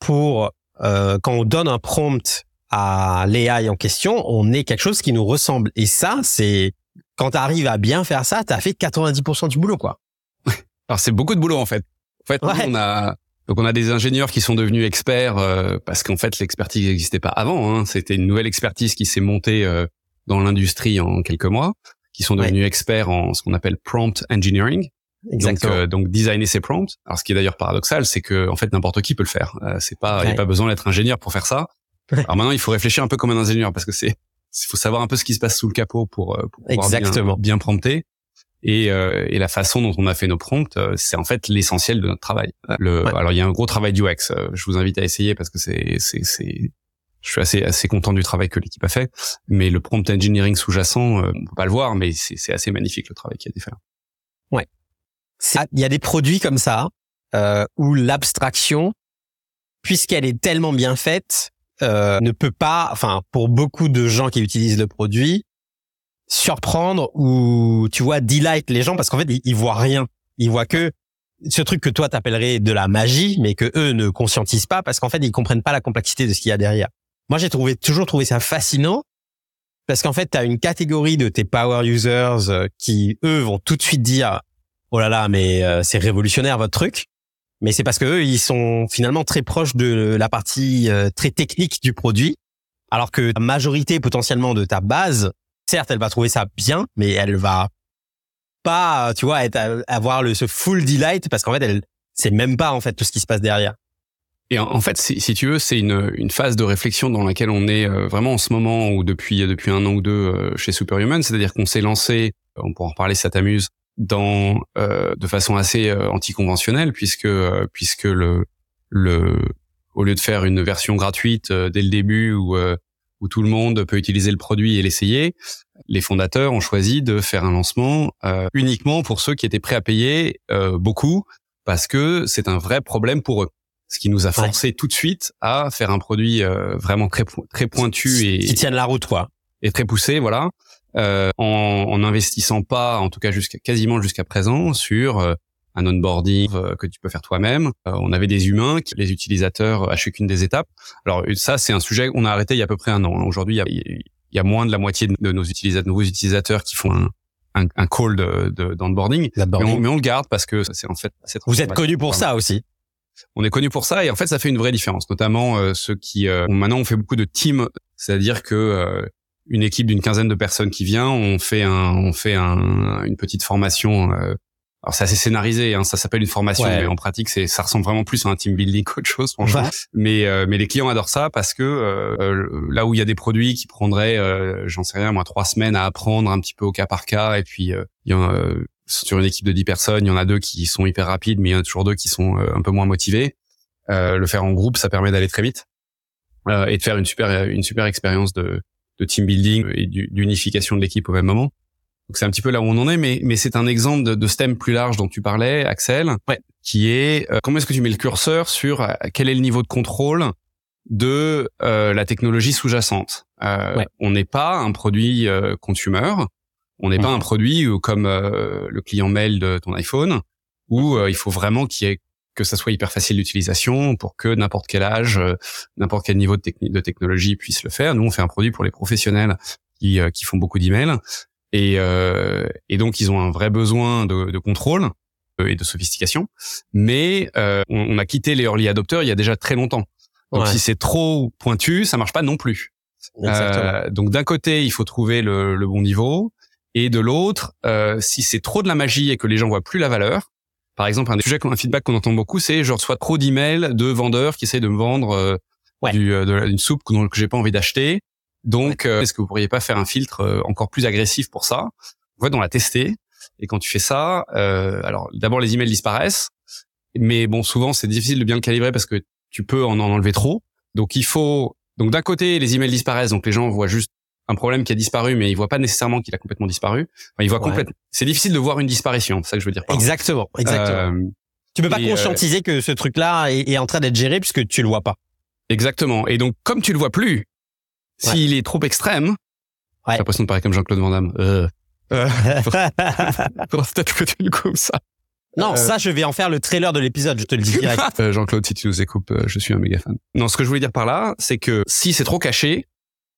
pour euh, quand on donne un prompt à l'AI en question, on ait quelque chose qui nous ressemble. Et ça, c'est quand tu arrives à bien faire ça, tu as fait 90% du boulot, quoi. Alors c'est beaucoup de boulot en fait. En fait, on a donc on a des ingénieurs qui sont devenus experts euh, parce qu'en fait l'expertise n'existait pas avant. Hein. C'était une nouvelle expertise qui s'est montée euh, dans l'industrie en quelques mois, qui sont devenus experts en ce qu'on appelle prompt engineering. Exactement. Donc, euh, donc designer ses prompts. Alors ce qui est d'ailleurs paradoxal, c'est que en fait n'importe qui peut le faire. Euh, c'est pas, il n'y a pas besoin d'être ingénieur pour faire ça. Alors maintenant, il faut réfléchir un peu comme un ingénieur parce que c'est, il faut savoir un peu ce qui se passe sous le capot pour, euh, pour pouvoir Exactement. bien, bien prompter. Et, euh, et, la façon dont on a fait nos prompts, euh, c'est en fait l'essentiel de notre travail. Le, Alors il y a un gros travail du UX. Je vous invite à essayer parce que c'est c'est c'est je suis assez assez content du travail que l'équipe a fait. Mais le prompt engineering sous-jacent, euh, on peut pas le voir, mais c'est assez magnifique le travail qui a été fait. Ouais. Il y a des produits comme ça euh, où l'abstraction, puisqu'elle est tellement bien faite, euh, ne peut pas, enfin pour beaucoup de gens qui utilisent le produit, surprendre ou tu vois delight les gens parce qu'en fait ils, ils voient rien, ils voient que ce truc que toi t'appellerais de la magie, mais que eux ne conscientisent pas parce qu'en fait ils comprennent pas la complexité de ce qu'il y a derrière. Moi, j'ai trouvé toujours trouvé ça fascinant parce qu'en fait, tu as une catégorie de tes power users euh, qui eux vont tout de suite dire "Oh là là, mais euh, c'est révolutionnaire votre truc." mais c'est parce que eux, ils sont finalement très proches de la partie euh, très technique du produit, alors que la majorité potentiellement de ta base, certes, elle va trouver ça bien, mais elle va pas, tu vois, être, avoir le, ce full delight parce qu'en fait, elle c'est même pas en fait tout ce qui se passe derrière. Et en, fait, si, tu veux, c'est une, une phase de réflexion dans laquelle on est euh, vraiment en ce moment ou depuis depuis un an ou deux euh, chez Superhuman, c'est-à-dire qu'on s'est lancé, on pourra en reparler si ça t'amuse, dans euh, de façon assez anticonventionnelle puisque puisque le le au lieu de faire une version gratuite dès le début où où tout le monde peut utiliser le produit et l'essayer, les fondateurs ont choisi de faire un lancement uniquement pour ceux qui étaient prêts à payer beaucoup parce que c'est un vrai problème pour eux. Ce qui nous a forcé tout de suite à faire un produit euh, vraiment très très pointu et qui tienne la route quoi. Et très poussé, voilà. Euh, en, en investissant pas, en tout cas jusqu'à quasiment jusqu'à présent, sur euh, un onboarding euh, que tu peux faire toi-même. on avait des humains, les utilisateurs à chacune des étapes. Alors ça, c'est un sujet qu'on a arrêté il y a à peu près un an. Aujourd'hui, il y a, il y a moins de la moitié de nos utilisateurs, nouveaux utilisateurs qui font un, un, un call de d'onboarding, mais, on, mais on le garde parce que c'est en fait. Vous êtes connu pour ça aussi. On est connu pour ça et en fait ça fait une vraie différence, notamment euh, ceux qui euh, maintenant on fait beaucoup de team, c'est-à-dire que euh, une équipe d'une quinzaine de personnes qui vient, on fait un, on fait un, une petite formation alors c'est assez scénarisé, hein, ça s'appelle une formation, mais en pratique c'est ça ressemble vraiment plus à un team building qu'autre chose, franchement. Mais euh, mais les clients adorent ça parce que euh, euh, là où il y a des produits qui prendraient, j'en sais rien, moi trois semaines à apprendre un petit peu au cas par cas, et puis il y en a, sur une équipe de 10 personnes, il y en a deux qui sont hyper rapides, mais il y en a toujours deux qui sont un peu moins motivés. le faire en groupe, ça permet d'aller très vite et de faire une super une super expérience de de team building et d'unification de l'équipe au même moment. Donc c'est un petit peu là où on en est, mais, mais c'est un exemple de, de stem plus large dont tu parlais, Axel, ouais. qui est euh, comment est-ce que tu mets le curseur sur euh, quel est le niveau de contrôle de euh, la technologie sous-jacente? Euh, On n'est pas un produit consumer, on n'est pas un produit comme le client mail de ton iPhone, où il faut vraiment qu'il y ait que ça soit hyper facile d'utilisation pour que n'importe quel âge, n'importe quel niveau de, de technologie puisse le faire. Nous, on fait un produit pour les professionnels qui, qui font beaucoup d'emails et, euh, et donc ils ont un vrai besoin de, de contrôle euh, et de sophistication. Mais euh, on, on, a quitté les early adopters il y a déjà très longtemps. Donc si c'est trop pointu, ça marche pas non plus. Euh, donc d'un côté, il faut trouver le, le bon niveau, et de l'autre, euh, si c'est trop de la magie et que les gens voient plus la valeur, par exemple, un des sujets, un feedback qu'on entend beaucoup, c'est je reçois trop d'emails de vendeurs qui essayent de me vendre euh, du, euh, de, une soupe que, que j'ai pas envie d'acheter donc, euh, est-ce que vous pourriez pas faire un filtre euh, encore plus agressif pour ça? En fait, on l'a testé. Et quand tu fais ça, euh, alors d'abord les emails disparaissent, mais bon, souvent c'est difficile de bien le calibrer parce que tu peux en, en enlever trop. Donc il faut, donc d'un côté les emails disparaissent, donc les gens voient juste un problème qui a disparu, mais ils voient pas nécessairement qu'il a complètement disparu. Enfin, ils voient complètement. C'est difficile de voir une disparition, c'est ça que je veux dire. Exactement, exactement. Euh, tu peux pas conscientiser que ce truc-là est, est, en train d'être géré puisque tu le vois pas. Exactement. Et donc, comme tu le vois plus, s'il est trop extrême, ouais. j'ai l'impression de parler comme Jean-Claude Van Damme. Euh. Euh. peut-être que tu le coupes ça. Non, euh. ça, je vais en faire le trailer de l'épisode, je te le dis direct. Euh, Jean-Claude, si tu nous écoutes, euh, je suis un méga fan. Non, ce que je voulais dire par là, c'est que si c'est trop caché,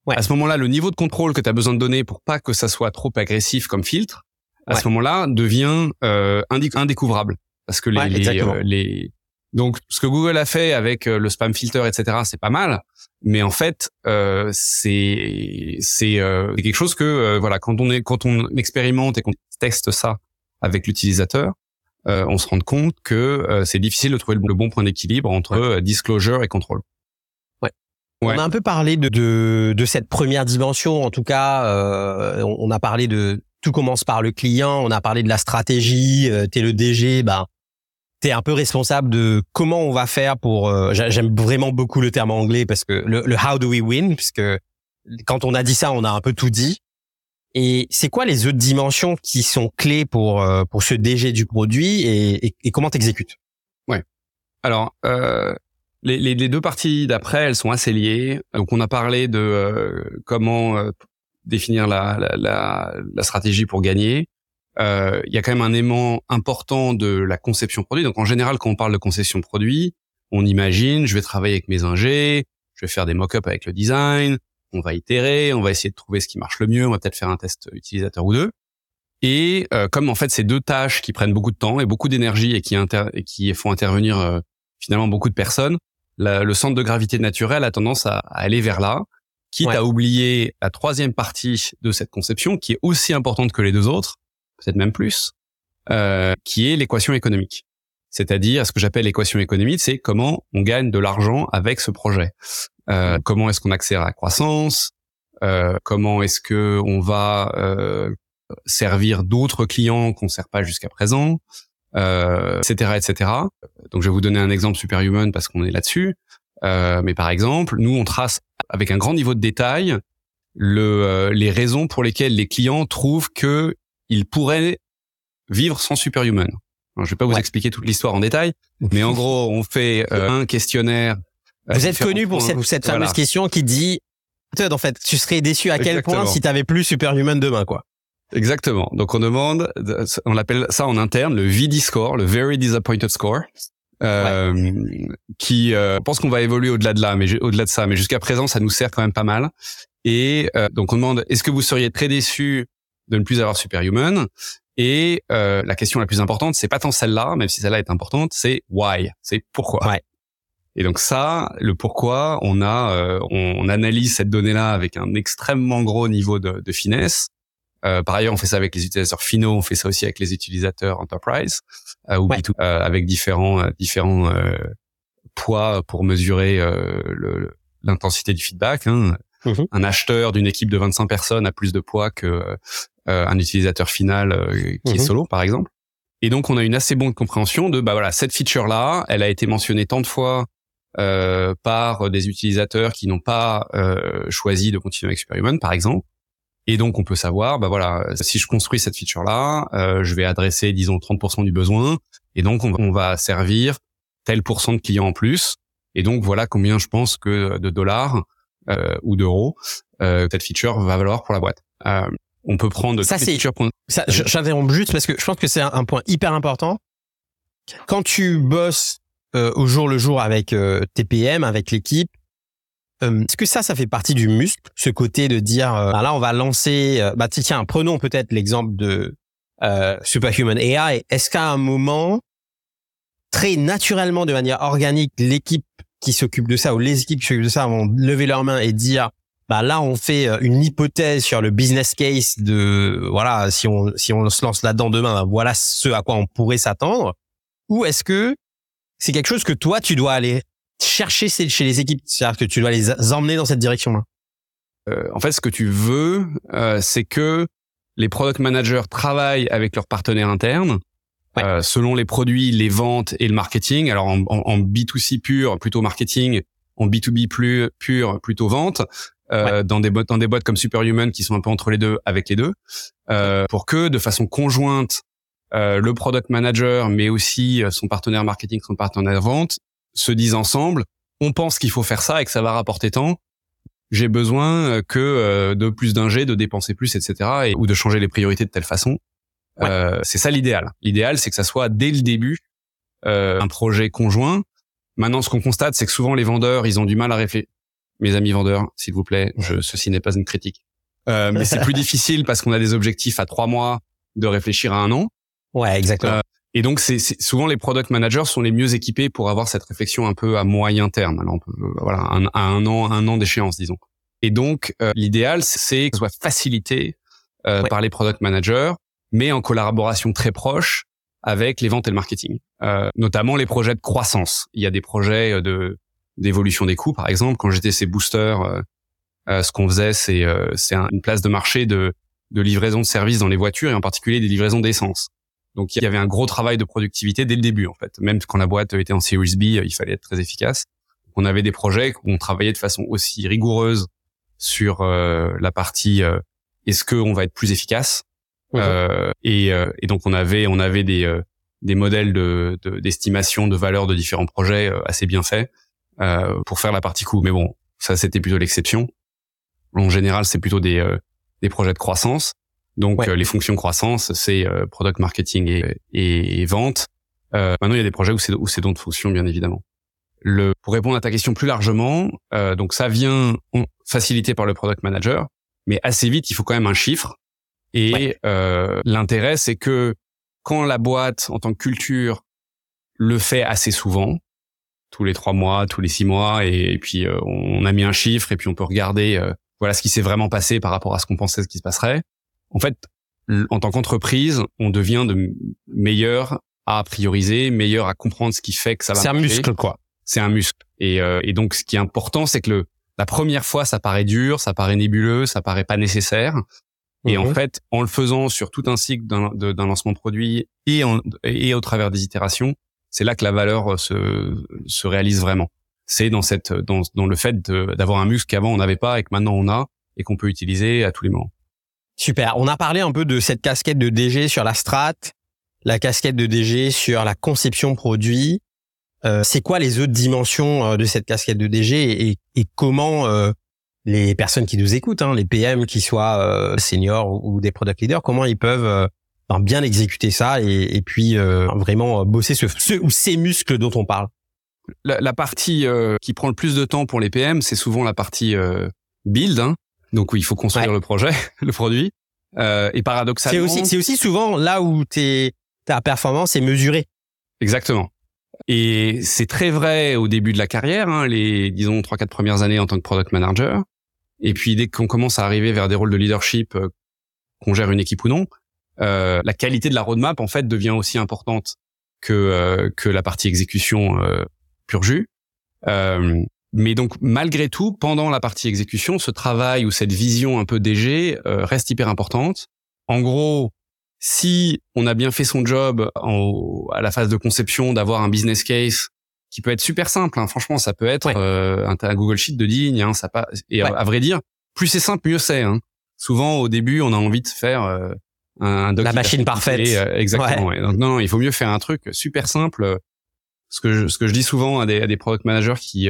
ouais. à ce moment-là, le niveau de contrôle que tu as besoin de donner pour pas que ça soit trop agressif comme filtre, à ce moment-là, devient euh, indécouvrable. Parce que les, les, les, donc, ce que Google a fait avec le spam filter, etc., c'est pas mal mais en fait euh, c'est c'est euh, quelque chose que euh, voilà quand on est quand on expérimente et qu'on teste ça avec l'utilisateur euh, on se rend compte que euh, c'est difficile de trouver le bon point d'équilibre entre disclosure et contrôle ouais. ouais. on a un peu parlé de, de, de cette première dimension en tout cas on, a parlé de tout commence par le client on a parlé de la stratégie t'es le DG bah tu es un peu responsable de comment on va faire pour. Euh, j'aime vraiment beaucoup le terme anglais parce que le, le, how do we win, puisque quand on a dit ça, on a un peu tout dit. Et c'est quoi les autres dimensions qui sont clés pour euh, pour ce DG du produit et, et, comment t'exécutes? Ouais. Alors euh, les, les, les, deux parties d'après, elles sont assez liées. Donc on a parlé de euh, comment euh, définir la, la, la, la, stratégie pour gagner euh, il y a quand même un aimant important de la conception produit. Donc en général, quand on parle de conception produit, on imagine, je vais travailler avec mes ingés, je vais faire des mock-ups avec le design, on va itérer, on va essayer de trouver ce qui marche le mieux, on va peut-être faire un test utilisateur ou deux. Et comme en fait c'est deux tâches qui prennent beaucoup de temps et beaucoup d'énergie et qui, et qui font intervenir finalement beaucoup de personnes, le centre de gravité naturel a tendance à, aller vers là, quitte à oublier la troisième partie de cette conception qui est aussi importante que les deux autres, peut-être même plus, euh, qui est l'équation économique. C'est-à-dire ce que j'appelle l'équation économique, c'est comment on gagne de l'argent avec ce projet. Euh, comment est-ce qu'on accélère la croissance euh, Comment est-ce que on va euh, servir d'autres clients qu'on ne sert pas jusqu'à présent euh, etc., etc. Donc, je vais vous donner un exemple superhuman parce qu'on est là-dessus. Euh, mais par exemple, nous, on trace avec un grand niveau de détail le, euh, les raisons pour lesquelles les clients trouvent que ils pourraient vivre sans superhuman. Alors, je vais pas vous expliquer toute l'histoire en détail, mais en gros, on fait euh, un questionnaire. Vous êtes connu pour cette, cette fameuse question qui dit, en fait, tu serais déçu à quel point si tu avais plus superhuman demain, quoi. Exactement. Donc on demande, on appelle ça en interne le VD score, le Very Disappointed Score, euh, qui euh, pense qu'on va évoluer au-delà de là, mais au-delà de ça. Mais jusqu'à présent, ça nous sert quand même pas mal. Et euh, donc on demande, est-ce que vous seriez très déçu de ne plus avoir Superhuman Et euh, la question la plus importante, c'est pas tant celle-là, même si celle-là est importante, c'est why, c'est pourquoi. Ouais. Et donc ça, le pourquoi, on a, euh, on, analyse cette donnée-là avec un extrêmement gros niveau de, de finesse. Euh, par ailleurs, on fait ça avec les utilisateurs finaux, on fait ça aussi avec les utilisateurs enterprise euh, ou B2, euh, avec différents euh, différents euh, poids pour mesurer l'intensité du feedback. Hein. Mm-hmm. Un acheteur d'une équipe de 25 personnes a plus de poids que un utilisateur final qui est mm-hmm. solo, par exemple. Et donc, on a une assez bonne compréhension de bah voilà cette feature là, elle a été mentionnée tant de fois euh, par des utilisateurs qui n'ont pas euh, choisi de continuer avec Superhuman, par exemple. Et donc on peut savoir, bah voilà, si je construis cette feature là, euh, je vais adresser disons 30% du besoin, et donc on, va servir tel pourcent de clients en plus. Et donc voilà combien je pense que de dollars euh, ou d'euros euh, cette feature va valoir pour la boîte. Euh, on peut prendre ça c'est ça j'interromps juste parce que je pense que c'est un, point hyper important. Quand tu bosses euh, au jour le jour avec euh, TPM, avec l'équipe, euh, est-ce que ça, ça fait partie du muscle, ce côté de dire, euh, bah là, on va lancer, euh, bah tiens, prenons peut-être l'exemple de Superhuman AI. Est-ce qu'à un moment, très naturellement, de manière organique, l'équipe qui s'occupe de ça ou les équipes qui s'occupent de ça vont lever leurs mains et dire, bah là, on fait une hypothèse sur le business case de, voilà, si on si on se lance là-dedans demain, bah, voilà ce à quoi on pourrait s'attendre. Ou est-ce que c'est quelque chose que toi, tu dois aller chercher chez les équipes? C'est-à-dire que tu dois les emmener dans cette direction-là. Euh, en fait, ce que tu veux, euh, c'est que les product managers travaillent avec leurs partenaires internes euh, selon les produits, les ventes et le marketing. Alors en, en, B2C pur, plutôt marketing, en B2B plus pur, plutôt vente. Euh, dans des boîtes dans des boîtes comme Superhuman qui sont un peu entre les deux avec les deux euh, pour que de façon conjointe euh, le product manager mais aussi son partenaire marketing son partenaire vente se disent ensemble, on pense qu'il faut faire ça et que ça va rapporter tant. J'ai besoin euh, que euh, de plus d'ingé, de dépenser plus, etc. Et, ou de changer les priorités de telle façon. Euh, c'est ça l'idéal. L'idéal, c'est que ça soit dès le début un projet conjoint. Maintenant, ce qu'on constate, c'est que souvent les vendeurs, ils ont du mal à réfléchir. Mes amis vendeurs, s'il vous plaît, je, ceci n'est pas une critique. mais c'est plus difficile parce qu'on a des objectifs à trois mois de réfléchir à un an. Ouais, exactement. Et donc, c'est souvent les product managers sont les mieux équipés pour avoir cette réflexion un peu à moyen terme. Alors, on peut, euh, voilà, un, à un an, un an d'échéance, disons. Et donc, euh, l'idéal, c'est que ce soit facilité euh, par les product managers, mais en collaboration très proche avec les ventes et le marketing, euh, notamment les projets de croissance. Il y a des projets de d'évolution des coûts, par exemple. Quand j'étais ces boosters, ce qu'on faisait, c'est c'est une place de marché de de livraison de services dans les voitures et en particulier des livraisons d'essence. Donc il y avait un gros travail de productivité dès le début en fait. Même quand la boîte était en Series B, il fallait être très efficace. On avait des projets où on travaillait de façon aussi rigoureuse sur euh, la partie euh, est-ce qu'on va être plus efficace euh, et, euh, et, donc on avait on avait des euh, des modèles de d'estimation de, valeur de différents projets assez bien faits pour faire la partie coût. Mais bon, ça c'était plutôt l'exception. En général, c'est plutôt des des projets de croissance. Donc euh, les fonctions croissance, c'est euh, product marketing et, et, vente. Euh, maintenant, il y a des projets où c'est où c'est d'autres fonctions, bien évidemment. Le, pour répondre à ta question plus largement, donc ça vient facilité par le product manager, mais assez vite, il faut quand même un chiffre Et euh, l'intérêt, c'est que quand la boîte, en tant que culture, le fait assez souvent, tous les trois mois, tous les six mois, et, puis euh, on a mis un chiffre, et puis on peut regarder euh, voilà ce qui s'est vraiment passé par rapport à ce qu'on pensait ce qui se passerait. En fait, en tant qu'entreprise, on devient de meilleur à prioriser, meilleur à comprendre ce qui fait que ça va. C'est un muscle, quoi. C'est un muscle. Et, euh, et donc, ce qui est important, c'est que le, la première fois, ça paraît dur, ça paraît nébuleux, ça paraît pas nécessaire. Et en mhm. fait, en le faisant sur tout un cycle d'un lancement de produit et, et au travers des itérations, c'est là que la valeur euh, se, se réalise vraiment. C'est dans cette dans, dans le fait d'avoir un muscle qu'avant on n'avait pas et que maintenant on a et qu'on peut utiliser à tous les moments. Super. On a parlé un peu de cette casquette de DG sur la strat, la casquette de DG sur la conception produit. Euh, c'est quoi les autres dimensions euh, de cette casquette de DG et, comment euh, les personnes qui nous écoutent, hein, les PM qui soient seniors ou, des product leaders, comment ils peuvent bien exécuter ça et, puis vraiment bosser ce, ou ces muscles dont on parle la, partie qui prend le plus de temps pour les PM, c'est souvent la partie build, hein, donc oui, il faut construire le projet, le produit. et paradoxalement, c'est aussi, c'est aussi souvent là où t'es, ta performance est mesurée. Exactement. Et c'est très vrai au début de la carrière, hein, les disons trois quatre premières années en tant que product manager. Et puis dès qu'on commence à arriver vers des rôles de leadership, euh, qu'on gère une équipe ou non, euh, la qualité de la roadmap en fait devient aussi importante que euh, que la partie exécution euh, pur jus. mais donc malgré tout, pendant la partie exécution, ce travail ou cette vision un peu DG reste hyper importante. En gros, si on a bien fait son job en, à la phase de conception, d'avoir un business case qui peut être super simple, hein. franchement, ça peut être euh, un, Google Sheet de 10 lignes, hein, ça pas. Et à, vrai dire, plus c'est simple, mieux c'est. Hein. Souvent, au début, on a envie de faire euh, un, la machine parfaite. Euh, exactement. Donc non, non, il vaut mieux faire un truc super simple. Ce que je, ce que je dis souvent à des, à des product managers qui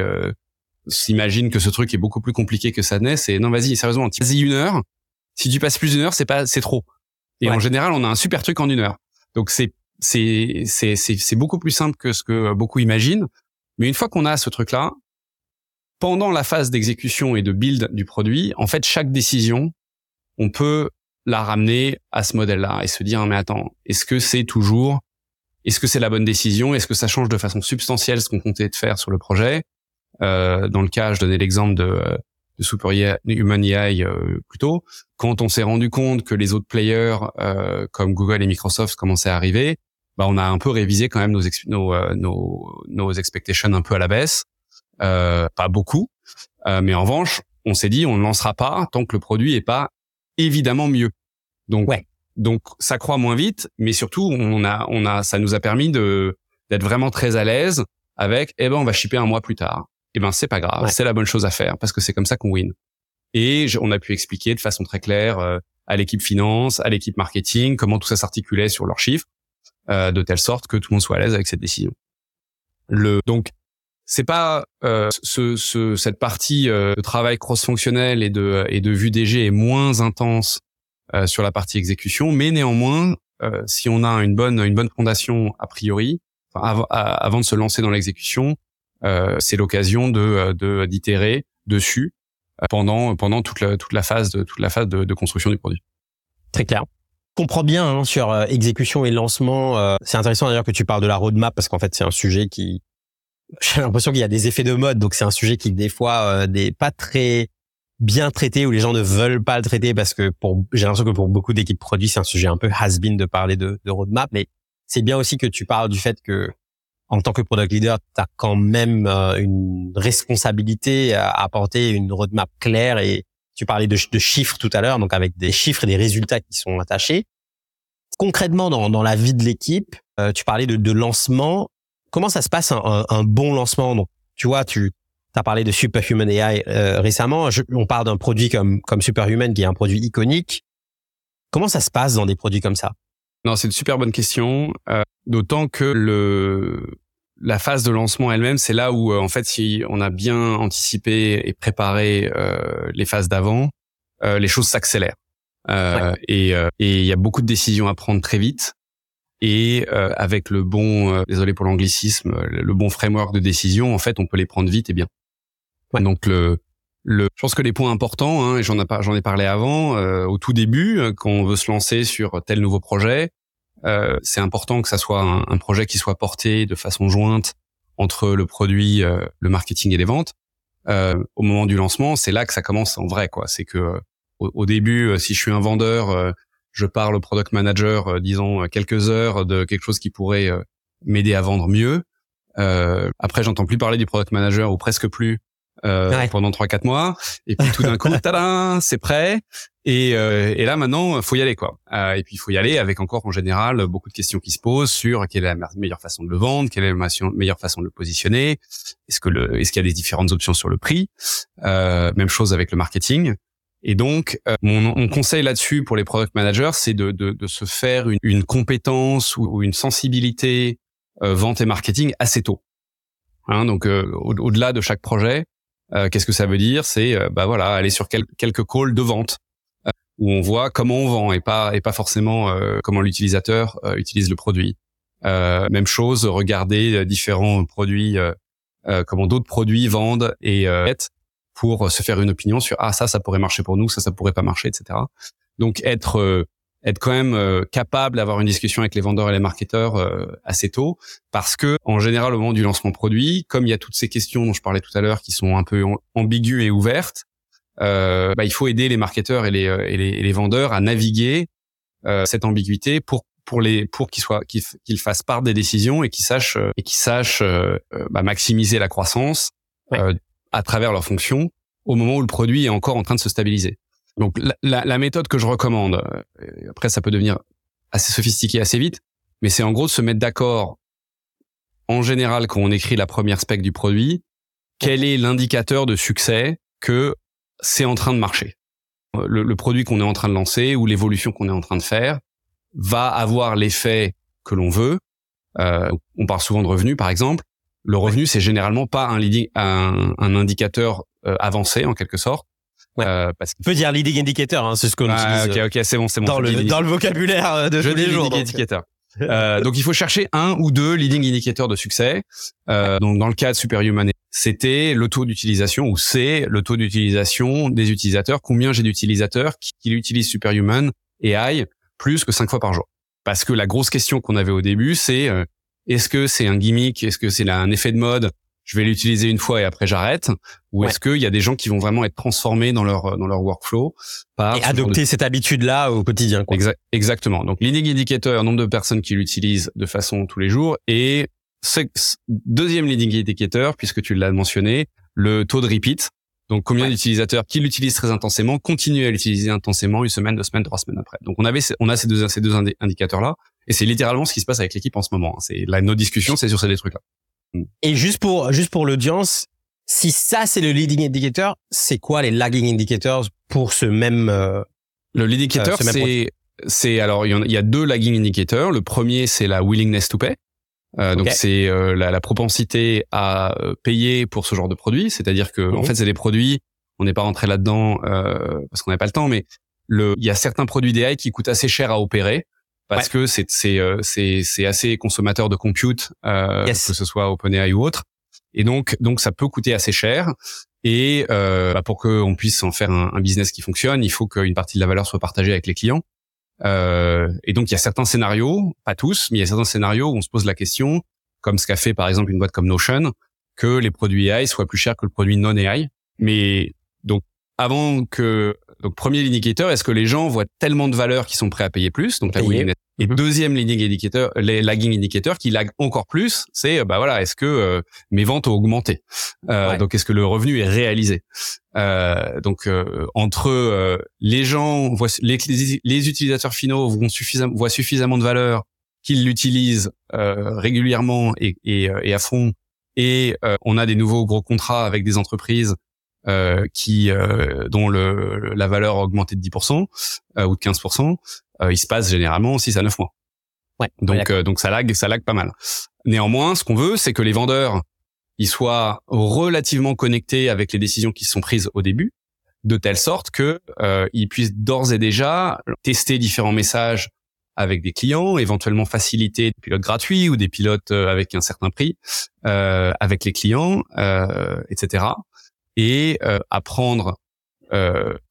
s'imaginent que ce truc est beaucoup plus compliqué que ça n'est, c'est non, vas-y, sérieusement, vas-y une heure. Si tu passes plus d'une heure, c'est pas, c'est trop. Et en général, on a un super truc en une heure. Donc c'est c'est c'est c'est beaucoup plus simple que ce que beaucoup imaginent. Mais une fois qu'on a ce truc-là, pendant la phase d'exécution et de build du produit, en fait, chaque décision, on peut la ramener à ce modèle-là et se dire mais attends, est-ce que c'est toujours, est-ce que c'est la bonne décision, est-ce que ça change de façon substantielle ce qu'on comptait de faire sur le projet? Euh, Dans le cas, je donnais l'exemple de de Superhuman AI euh, plutôt, quand on s'est rendu compte que les autres players euh, comme Google et Microsoft commençaient à arriver, bah on a un peu révisé quand même nos nos, euh, nos, nos expectations un peu à la baisse, euh, pas beaucoup, euh, mais en revanche, on s'est dit on ne lancera pas tant que le produit est pas évidemment mieux. Donc ouais. donc ça croît moins vite, mais surtout on a on a ça nous a permis de d'être vraiment très à l'aise avec eh ben on va shipper un mois plus tard eh ben c'est pas grave, c'est la bonne chose à faire parce que c'est comme ça qu'on win. Et on a pu expliquer de façon très claire euh, à l'équipe finance, à l'équipe marketing, comment tout ça s'articulait sur leurs chiffres, euh, de telle sorte que tout le monde soit à l'aise avec cette décision. Le donc c'est pas euh, ce, ce, cette partie euh, de travail cross-fonctionnel et de et de vue DG est moins intense euh, sur la partie exécution, mais néanmoins, si on a une bonne une bonne fondation a priori, avant de se lancer dans l'exécution, euh, c'est l'occasion de euh, d'itérer dessus euh, pendant pendant toute la toute la phase de toute la phase de, de construction du produit. Très clair comprends bien hein, sur exécution et lancement. c'est intéressant d'ailleurs que tu parles de la roadmap parce qu'en fait c'est un sujet qui j'ai l'impression qu'il y a des effets de mode donc c'est un sujet qui des fois n'est pas très bien traité ou les gens ne veulent pas le traiter parce que pour j'ai l'impression que pour beaucoup d'équipes produits c'est un sujet un peu has-been de parler de, de roadmap mais c'est bien aussi que tu parles du fait que en tant que product leader, tu as quand même euh, une responsabilité à apporter une roadmap claire et tu parlais de, chiffres tout à l'heure, donc avec des chiffres et des résultats qui sont attachés. Concrètement, dans, dans la vie de l'équipe, euh, tu parlais de, de, lancement. Comment ça se passe un, un, bon lancement? Donc, tu vois, tu as parlé de Superhuman AI euh, récemment. on parle d'un produit comme comme Superhuman qui est un produit iconique. Comment ça se passe dans des produits comme ça? Non, c'est une super bonne question. Euh, D'autant que le la phase de lancement elle-même, c'est là où euh, en fait, si on a bien anticipé et préparé euh, les phases d'avant, euh, les choses s'accélèrent. Euh, Et il y a beaucoup de décisions à prendre très vite. Et avec le bon, désolé pour l'anglicisme, le bon framework de décision, en fait, on peut les prendre vite et bien. Donc le le, je pense que les points importants, hein, et j'en ai, j'en ai parlé avant, euh, au tout début, euh, quand on veut se lancer sur tel nouveau projet, euh, c'est important que ça soit un, un, projet qui soit porté de façon jointe entre le produit, euh, le marketing et les ventes. Euh, au moment du lancement, c'est là que ça commence en vrai, quoi. C'est que au, au, début, si je suis un vendeur, je parle au product manager, disons quelques heures de quelque chose qui pourrait m'aider à vendre mieux. après, j'entends plus parler du product manager ou presque plus euh, pendant trois quatre mois. Et puis tout d'un coup tadam c'est prêt. Et, euh, et là maintenant faut y aller quoi. Euh, et puis il faut y aller avec encore en général beaucoup de questions qui se posent sur quelle est la meilleure façon de le vendre quelle est la meilleure façon de le positionner. Est-ce que le est-ce qu'il y a des différentes options sur le prix? Euh, même chose avec le marketing et donc, euh, mon, mon, conseil là-dessus pour les product managers, c'est de, de, de, se faire une, une compétence ou, une sensibilité euh, vente et marketing assez tôt. Hein, donc, euh, au-delà de chaque projet, euh, qu'est-ce que ça veut dire? C'est euh, bah voilà, aller sur quelques calls de vente euh, où on voit comment on vend et pas et pas forcément comment l'utilisateur utilise le produit. même chose, regarder différents produits, comment d'autres produits vendent et pour se faire une opinion sur ah ça ça pourrait marcher pour nous, ça ça pourrait pas marcher, etc. Donc être être quand même euh, capable d'avoir une discussion avec les vendeurs et les marketeurs euh, assez tôt, parce que en général au moment du lancement produit, comme il y a toutes ces questions dont je parlais tout à l'heure qui sont un peu ambiguës et ouvertes, euh, bah, il faut aider les marketeurs et les, euh, et les, et les vendeurs à naviguer euh, cette ambiguïté pour pour les pour qu'ils soient qu'ils fassent part des décisions et qu'ils sachent et qu'ils sachent bah, maximiser la croissance à travers leurs fonctions au moment où le produit est encore en train de se stabiliser. Donc la, la, méthode que je recommande, euh, après ça peut devenir assez sophistiqué assez vite, mais c'est en gros de se mettre d'accord en général quand on écrit la première spec du produit, quel est l'indicateur de succès que c'est en train de marcher. Le, le produit qu'on est en train de lancer ou l'évolution qu'on est en train de faire va avoir l'effet que l'on veut. Euh, on parle souvent de revenu, par exemple. Le revenu, c'est généralement pas un, leading, un, un indicateur euh, avancé en quelque sorte. Euh, parce On peut dire leading indicator, hein, c'est ce qu'on ah, utilise. Ok, ok, c'est bon, c'est bon. Dans le, dans le vocabulaire euh, de tous les jours. Leading indicator. euh, donc il faut chercher un ou deux leading indicators de succès. Euh, donc dans le cas de Superhuman, c'était le taux d'utilisation ou c'est le taux d'utilisation des utilisateurs. Combien j'ai d'utilisateurs qui, qui utilisent Superhuman AI plus que cinq fois par jour. Parce que la grosse question qu'on avait au début, c'est euh, est-ce que c'est un gimmick, est-ce que c'est un effet de mode je vais l'utiliser une fois et après j'arrête ou est-ce qu'il y a des gens qui vont vraiment être transformés dans leur dans leur workflow par et adopter cette habitude là au quotidien quoi. exactement. Donc leading indicator nombre de personnes qui l'utilisent de façon tous les jours et deuxième leading indicator puisque tu l'as mentionné le taux de repeat. Donc combien d'utilisateurs qui l'utilisent très intensément continuent à l'utiliser intensément une semaine deux semaines trois semaines après. Donc on avait on a ces deux ces deux indicateurs là et c'est littéralement ce qui se passe avec l'équipe en ce moment c'est là nos discussions c'est sur ces deux trucs là Mm. Et juste pour juste pour l'audience, si ça c'est le leading indicator, c'est quoi les lagging indicators pour ce même euh, le leading indicator euh, c'est c'est alors il y, a deux lagging indicators. Le premier c'est la willingness to pay. Euh, Donc c'est euh, la, la, propensité à euh, payer pour ce genre de produit, c'est-à-dire que en mhm. fait c'est des produits, on n'est pas rentré là-dedans parce qu'on n'a pas le temps, mais le il y a certains produits d'AI qui coûtent assez cher à opérer parce que c'est c'est euh, c'est c'est assez consommateur de compute, euh, que ce soit OpenAI ou autre. Et donc donc ça peut coûter assez cher. Et euh, bah pour qu'on puisse en faire un, un, business qui fonctionne, il faut qu'une partie de la valeur soit partagée avec les clients. Euh, et donc il y a certains scénarios, pas tous, mais il y a certains scénarios où on se pose la question, comme ce qu'a fait par exemple une boîte comme Notion, que les produits AI soient plus chers que le produit non AI. Mais avant que donc premier indicateur, est-ce que les gens voient tellement de valeur qu'ils sont prêts à payer plus? Donc la et mhm. deuxième leading indicator, les lagging indicator qui lag encore plus, c'est bah voilà, est-ce que euh, mes ventes ont augmenté? Euh, Donc est-ce que le revenu est réalisé? Euh, Donc euh, entre euh, les gens, voient, les, les, utilisateurs finaux voient suffisamment, voient suffisamment de valeur qu'ils l'utilisent régulièrement et, et, et, à fond, et on a des nouveaux gros contrats avec des entreprises euh, qui euh, dont le, la valeur a augmenté de 10% euh, ou de 15%, il se passe généralement 6 à 9 mois. Ouais, donc donc ça lag ça lag pas mal. Néanmoins, ce qu'on veut, c'est que les vendeurs ils soient relativement connectés avec les décisions qui sont prises au début, de telle sorte que ils puissent d'ores et déjà tester différents messages avec des clients, éventuellement faciliter des pilotes gratuits ou des pilotes avec un certain prix euh, avec les clients, euh, etc et apprendre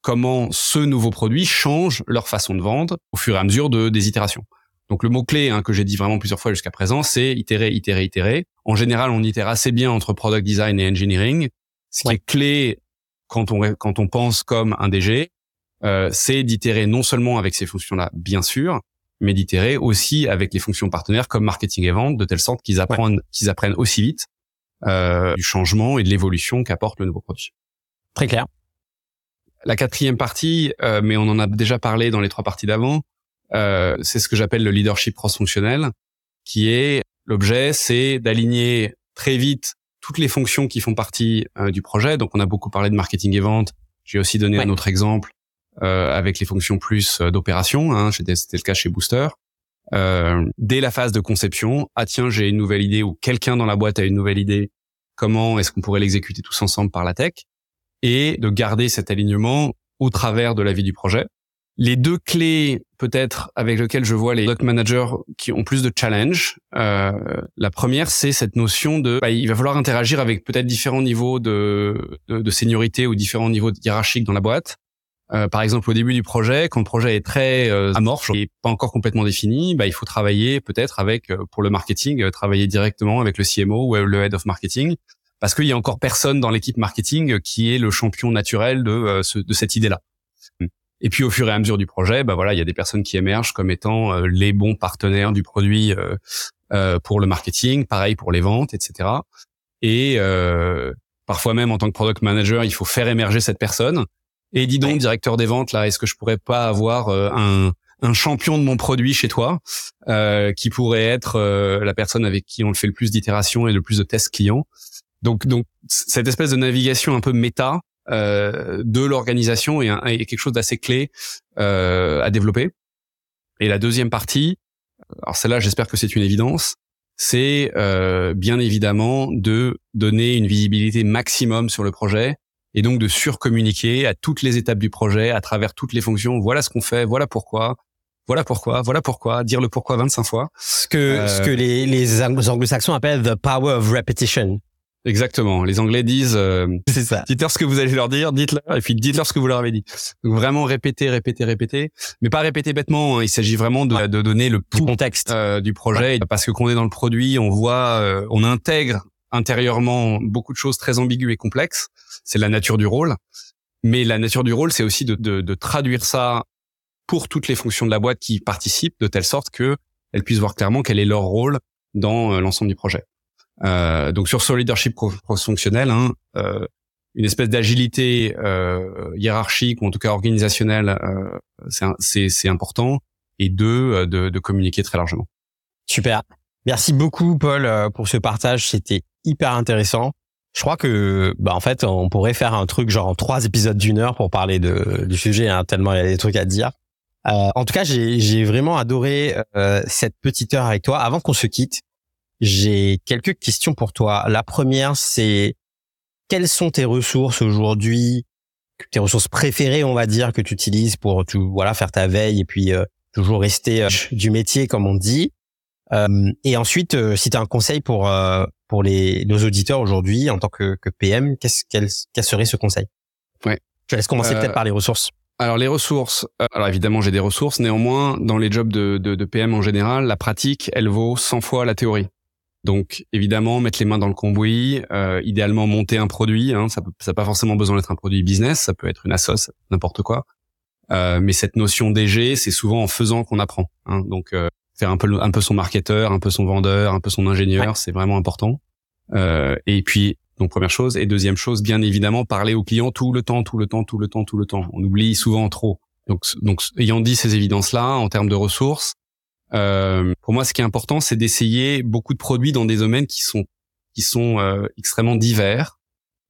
comment ce nouveau produit change leur façon de vendre au fur et à mesure de des itérations. Donc le mot clé hein, que j'ai dit vraiment plusieurs fois jusqu'à présent, c'est itérer, itérer, itérer. En général, on itère assez bien entre product design et engineering. Ce qui est clé quand on quand on pense comme un DG, euh, c'est d'itérer non seulement avec ces fonctions-là, bien sûr, mais d'itérer aussi avec les fonctions partenaires comme marketing et vente, de telle sorte qu'ils apprennent qu'ils apprennent aussi vite euh, du changement et de l'évolution qu'apporte le nouveau produit. Très clair. La quatrième partie, euh, mais on en a déjà parlé dans les trois parties d'avant, euh, c'est ce que j'appelle le leadership cross-fonctionnel, qui est l'objet, c'est d'aligner très vite toutes les fonctions qui font partie euh, du projet. Donc, on a beaucoup parlé de marketing et vente. J'ai aussi donné un autre exemple euh, avec les fonctions plus euh, d'opération. Hein, C'était le cas chez Booster. Euh, dès la phase de conception, ah tiens, j'ai une nouvelle idée ou quelqu'un dans la boîte a une nouvelle idée. Comment est-ce qu'on pourrait l'exécuter tous ensemble par la tech? Et de garder cet alignement au travers de la vie du projet. Les deux clés peut-être avec lesquelles je vois les product managers qui ont plus de challenge, euh, la première c'est cette notion de bah, il va falloir interagir avec peut-être différents niveaux de, de, de, seniorité ou différents niveaux hiérarchiques dans la boîte. Euh, par exemple, au début du projet, quand le projet est très euh, amorphe et pas encore complètement défini, bah, il faut travailler peut-être avec, euh, pour le marketing, euh, travailler directement avec le CMO ou le head of marketing, parce qu'il y a encore personne dans l'équipe marketing qui est le champion naturel de, ce, de cette idée-là. Et puis au fur et à mesure du projet, bah voilà, il y a des personnes qui émergent comme étant euh, les bons partenaires du produit euh, euh, pour le marketing, pareil pour les ventes, etc. Et euh, parfois même en tant que product manager, il faut faire émerger cette personne. Et dis donc, directeur des ventes, là, est-ce que je pourrais pas avoir un, un champion de mon produit chez toi, qui pourrait être la personne avec qui on le fait le plus d'itérations et le plus de tests clients? Donc, donc cette espèce de navigation un peu méta, euh, de l'organisation et, quelque chose d'assez clé euh, à développer. Et la deuxième partie, alors celle-là, j'espère que c'est une évidence, c'est euh, bien évidemment de donner une visibilité maximum sur le projet et donc de surcommuniquer à toutes les étapes du projet, à travers toutes les fonctions. Voilà ce qu'on fait, voilà pourquoi, voilà pourquoi, voilà pourquoi, dire le pourquoi 25 fois. Ce que, ce que les, les anglo-saxons appellent the power of repetition. Exactement. Les Anglais disent, euh, c'est ça. Dites-leur ce que vous allez leur dire, dites-leur, et puis dites-leur ce que vous leur avez dit. Donc vraiment répéter, répéter, répéter, mais pas répéter bêtement. Hein. Il s'agit vraiment de, de, donner le contexte euh, du projet, parce que quand on est dans le produit, on voit, euh, on intègre intérieurement beaucoup de choses très ambiguës et complexes. C'est la nature du rôle, mais la nature du rôle, c'est aussi de, de, de traduire ça pour toutes les fonctions de la boîte qui participent, de telle sorte que elles puissent voir clairement quel est leur rôle dans euh, l'ensemble du projet. Euh, donc sur ce leadership cross-fonctionnel, hein, euh, une espèce d'agilité euh, hiérarchique ou en tout cas organisationnelle, euh, c'est important. Et deux, euh, de, de communiquer très largement. Super. Merci beaucoup, Paul, pour ce partage. C'était hyper intéressant. Je crois que, bah, en fait, on pourrait faire un truc genre trois épisodes d'une heure pour parler de, du sujet, hein, tellement il y a des trucs à dire. Euh, en tout cas, j'ai vraiment adoré euh, cette petite heure avec toi. Avant qu'on se quitte, j'ai quelques questions pour toi. La première, c'est quelles sont tes ressources aujourd'hui, tes ressources préférées, on va dire, que tu utilises pour tout, voilà, faire ta veille et puis euh, toujours rester euh, du métier, comme on dit. Euh, et ensuite, si tu as un conseil pour pour les nos auditeurs aujourd'hui en tant que, que PM, qu'est-ce quel, quel serait ce conseil? Ouais. Je laisse commencer peut-être par les ressources? Alors les ressources, alors évidemment j'ai des ressources, néanmoins dans les jobs de, de, de, PM en général, la pratique elle vaut 100 fois la théorie. Donc évidemment mettre les mains dans le cambouis, euh, idéalement monter un produit. Hein, ça n'a pas forcément besoin d'être un produit business, ça peut être une assoce, n'importe quoi. Euh, mais cette notion DG, c'est souvent en faisant qu'on apprend. Hein, donc euh, faire un peu un peu son marketeur, un peu son vendeur, un peu son ingénieur, c'est vraiment important. Euh, et puis donc première chose et deuxième chose, bien évidemment parler aux clients tout le temps, tout le temps, tout le temps, tout le temps. On oublie souvent trop. Donc donc ayant dit ces évidences là en termes de ressources, euh, pour moi, ce qui est important, c'est d'essayer beaucoup de produits dans des domaines qui sont qui sont euh, extrêmement divers.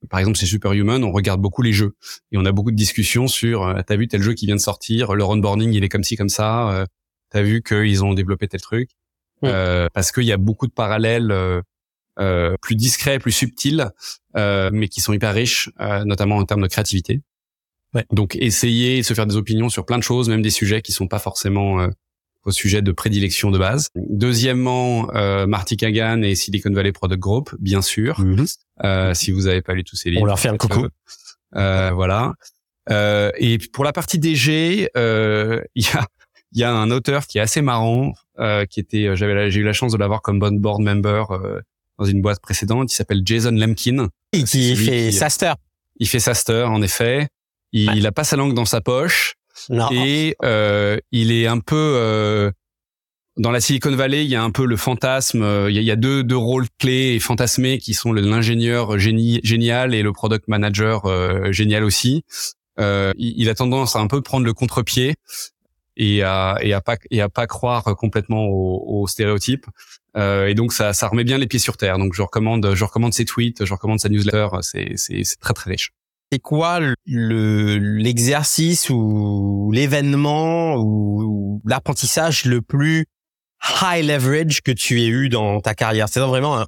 Par exemple, chez Superhuman, on regarde beaucoup les jeux et on a beaucoup de discussions sur euh, t'as vu tel jeu qui vient de sortir, le onboarding il est comme ci comme ça, euh, t'as vu qu'ils ont développé tel truc, euh, parce qu'il y a beaucoup de parallèles euh, plus discrets, plus subtils, mais qui sont hyper riches, notamment en termes de créativité. Ouais. Donc, essayer de se faire des opinions sur plein de choses, même des sujets qui sont pas forcément au sujet de prédilection de base. Deuxièmement, euh, Marty Kagan et Silicon Valley Product Group, bien sûr. Mhm. Euh, si vous avez pas lu tous ces livres, on leur fait un coucou. Euh, voilà. Euh, et pour la partie DG, euh, il y a il y a un auteur qui est assez marrant, euh, qui était, j'avais, j'ai eu la chance de l'avoir comme bon board member euh, dans une boîte précédente. Il s'appelle Jason Lemkin. Et qui fait Saster. Il fait Saster, en effet. Il, il a pas sa langue dans sa poche. Non. Et euh, il est un peu euh, dans la Silicon Valley, il y a un peu le fantasme. Il y a, il y a deux, deux rôles clés et fantasmés qui sont l'ingénieur génie, génial et le product manager génial aussi. Euh, il, a tendance à un peu prendre le contre-pied et à et à pas et à pas croire complètement aux, stéréotypes. Euh, et donc ça ça remet bien les pieds sur terre. Donc je recommande je recommande ses tweets, je recommande sa newsletter. C'est c'est c'est très très riche. C'est quoi le l'exercice ou l'événement ou, l'apprentissage le plus high leverage que tu aies eu dans ta carrière? C'est vraiment un,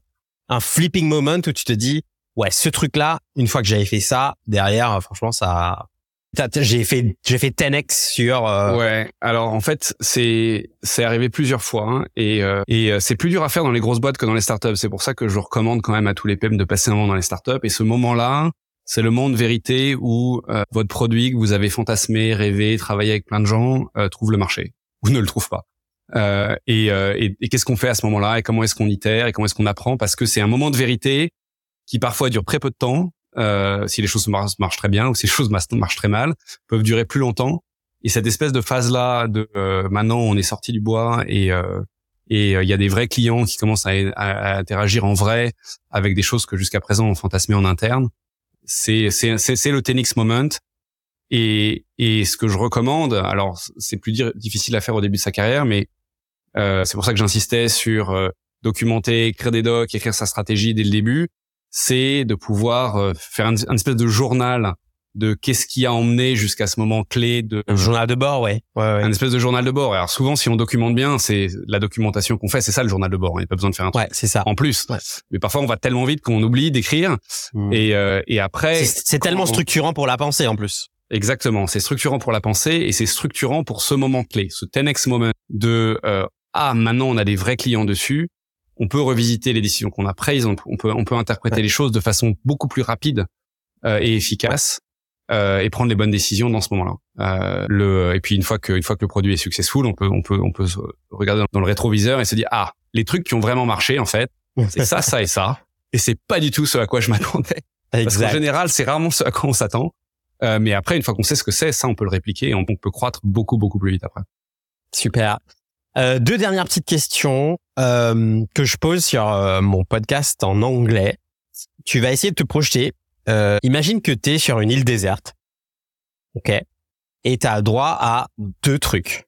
un flipping moment où tu te dis ouais ce truc là une fois que j'avais fait ça derrière franchement ça j'ai fait j'ai fait 10x sur euh... ouais. Alors en fait c'est c'est arrivé plusieurs fois hein, et euh, et euh, c'est plus dur à faire dans les grosses boîtes que dans les startups. C'est pour ça que je recommande quand même à tous les PM de passer un moment dans les startups. Et ce moment là c'est le monde vérité où euh, votre produit que vous avez fantasmé rêvé travaillé avec plein de gens trouve le marché ou ne le trouve pas. Et, et, et qu'est-ce qu'on fait à ce moment là et comment est-ce qu'on itère et comment est-ce qu'on apprend? Parce que c'est un moment de vérité qui parfois dure très peu de temps euh, si les choses marchent, très bien ou si les choses marchent très mal, peuvent durer plus longtemps. Et cette espèce de phase là de euh, maintenant on est sorti du bois et euh, et il y a des vrais clients qui commencent à, à, interagir en vrai avec des choses que jusqu'à présent on fantasmait en interne. C'est c'est le Tenix moment. Et et ce que je recommande, alors c'est plus difficile à faire au début de sa carrière, mais c'est pour ça que j'insistais sur documenter, écrire des docs, écrire sa stratégie dès le début c'est de pouvoir euh, faire un, espèce de journal de qu'est-ce qui a emmené jusqu'à ce moment clé de un journal de bord ouais, ouais, ouais. un espèce de journal de bord. Alors souvent si on documente bien c'est la documentation qu'on fait c'est ça le journal de bord. Il n'y a pas besoin de faire un truc ouais, c'est ça. en plus. Mais parfois on va tellement vite qu'on oublie d'écrire hmm. et euh, et après c'est tellement structurant pour la pensée en plus. Exactement c'est structurant pour la pensée et c'est structurant pour ce moment clé ce 10x moment de euh, ah maintenant on a des vrais clients dessus on peut revisiter les décisions qu'on a prises, on, peut on peut interpréter les choses de façon beaucoup plus rapide euh, et efficace euh, et prendre les bonnes décisions dans ce moment-là. Euh, le et puis une fois que une fois que le produit est successful, on peut on peut on peut regarder dans le rétroviseur et se dire ah les trucs qui ont vraiment marché en fait, c'est ça ça et ça et c'est pas du tout ce à quoi je m'attendais. Parce qu'en général, c'est rarement ce à quoi on s'attend. Euh, mais après, une fois qu'on sait ce que c'est, ça, on peut le répliquer et on peut croître beaucoup, beaucoup plus vite après. Super. Euh, deux dernières petites questions euh, que je pose sur euh, mon podcast en anglais. Tu vas essayer de te projeter. Euh, imagine que tu es sur une île déserte. OK Et tu as droit à deux trucs.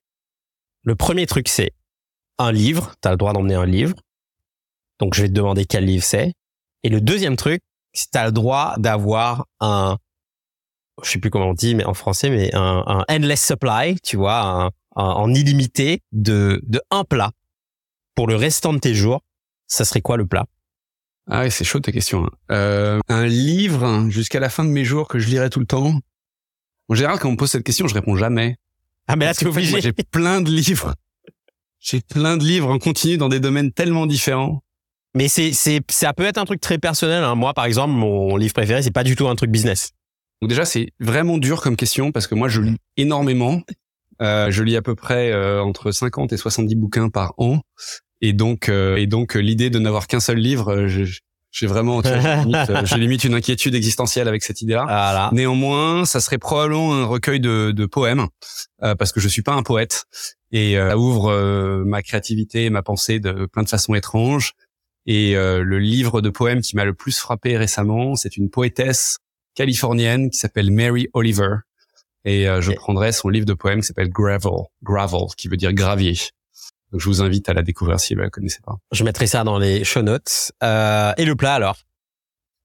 Le premier truc, c'est un livre. Tu le droit d'emmener un livre. Donc, je vais te demander quel livre c'est. Et le deuxième truc, c'est tu le droit d'avoir un, je sais plus comment on dit, mais en français, mais un, un endless supply, tu vois, un, en illimité de, de un plat pour le restant de tes jours, ça serait quoi le plat? Ah ouais, c'est chaud ta question. Hein. Euh, un livre jusqu'à la fin de mes jours que je lirai tout le temps? En général, quand on me pose cette question, je réponds jamais. Ah mais là, tu obligé. J'ai plein de livres. J'ai plein de livres en continu dans des domaines tellement différents. Mais c'est, c'est, ça peut être un truc très personnel. Hein. Moi, par exemple, mon livre préféré, c'est pas du tout un truc business. Donc déjà, c'est vraiment dur comme question parce que moi, je lis énormément euh, je lis à peu près euh, entre 50 et 70 bouquins par an. Et donc, euh, et donc l'idée de n'avoir qu'un seul livre, j'ai vraiment, j'ai limite, une inquiétude existentielle avec cette idée-là. Néanmoins, ça serait probablement un recueil de, de poèmes, parce que je suis pas un poète et ça ouvre ma créativité, ma pensée de plein de façons étranges. Et le livre de poèmes qui m'a le plus frappé récemment, c'est une poétesse californienne qui s'appelle Mary Oliver, et euh, je prendrai son livre de poèmes qui s'appelle Gravel, Gravel, qui veut dire gravier. Donc je vous invite à la découvrir si vous ne la connaissez pas. Je mettrai ça dans les show notes. Euh, et le plat alors?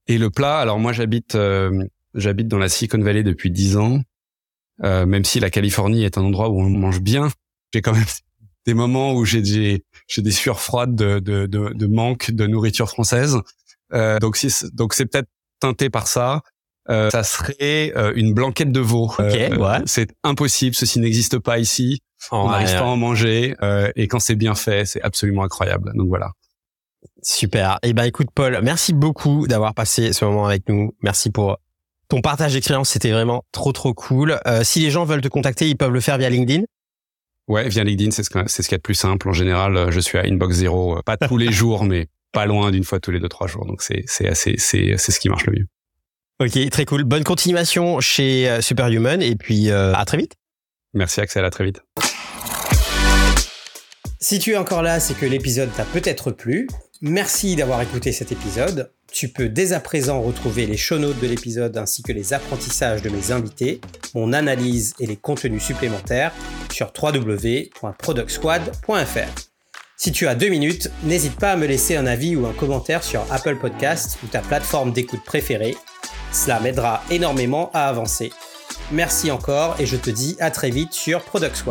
Et le plat, alors moi j'habite euh, j'habite dans la Silicon Valley depuis dix ans. Euh, même si la Californie est un endroit où on mange bien, j'ai quand même des moments où j'ai j'ai j'ai des sueurs froides de, de, de, de manque de nourriture française. Euh, donc si, donc c'est peut-être teinté par ça. Euh, ça serait euh, une blanquette de veau. Okay, euh, ouais. C'est impossible, ceci n'existe pas ici. on n'arrive pas à en manger et quand c'est bien fait, c'est absolument incroyable. Donc voilà. Super. Eh ben, écoute, Paul, merci beaucoup d'avoir passé ce moment avec nous. Merci pour ton partage d'expérience. C'était vraiment trop, trop cool. Euh, si les gens veulent te contacter, ils peuvent le faire via LinkedIn. Ouais, via LinkedIn, c'est ce, c'est ce qu'il y a de plus simple. En général, euh, je suis à inbox zéro, euh, pas tous les jours, mais pas loin d'une fois tous les deux, trois jours. Donc, c'est, c'est assez, c'est, c'est ce qui marche le mieux. Ok, très cool. Bonne continuation chez Superhuman et puis à très vite. Merci Axel, à très vite. Si tu es encore là, c'est que l'épisode t'a peut-être plu. Merci d'avoir écouté cet épisode. Tu peux dès à présent retrouver les show notes de l'épisode ainsi que les apprentissages de mes invités, mon analyse et les contenus supplémentaires sur www.productsquad.fr. Si tu as deux minutes, n'hésite pas à me laisser un avis ou un commentaire sur Apple Podcasts ou ta plateforme d'écoute préférée. Cela m'aidera énormément à avancer. Merci encore et je te dis à très vite sur Product.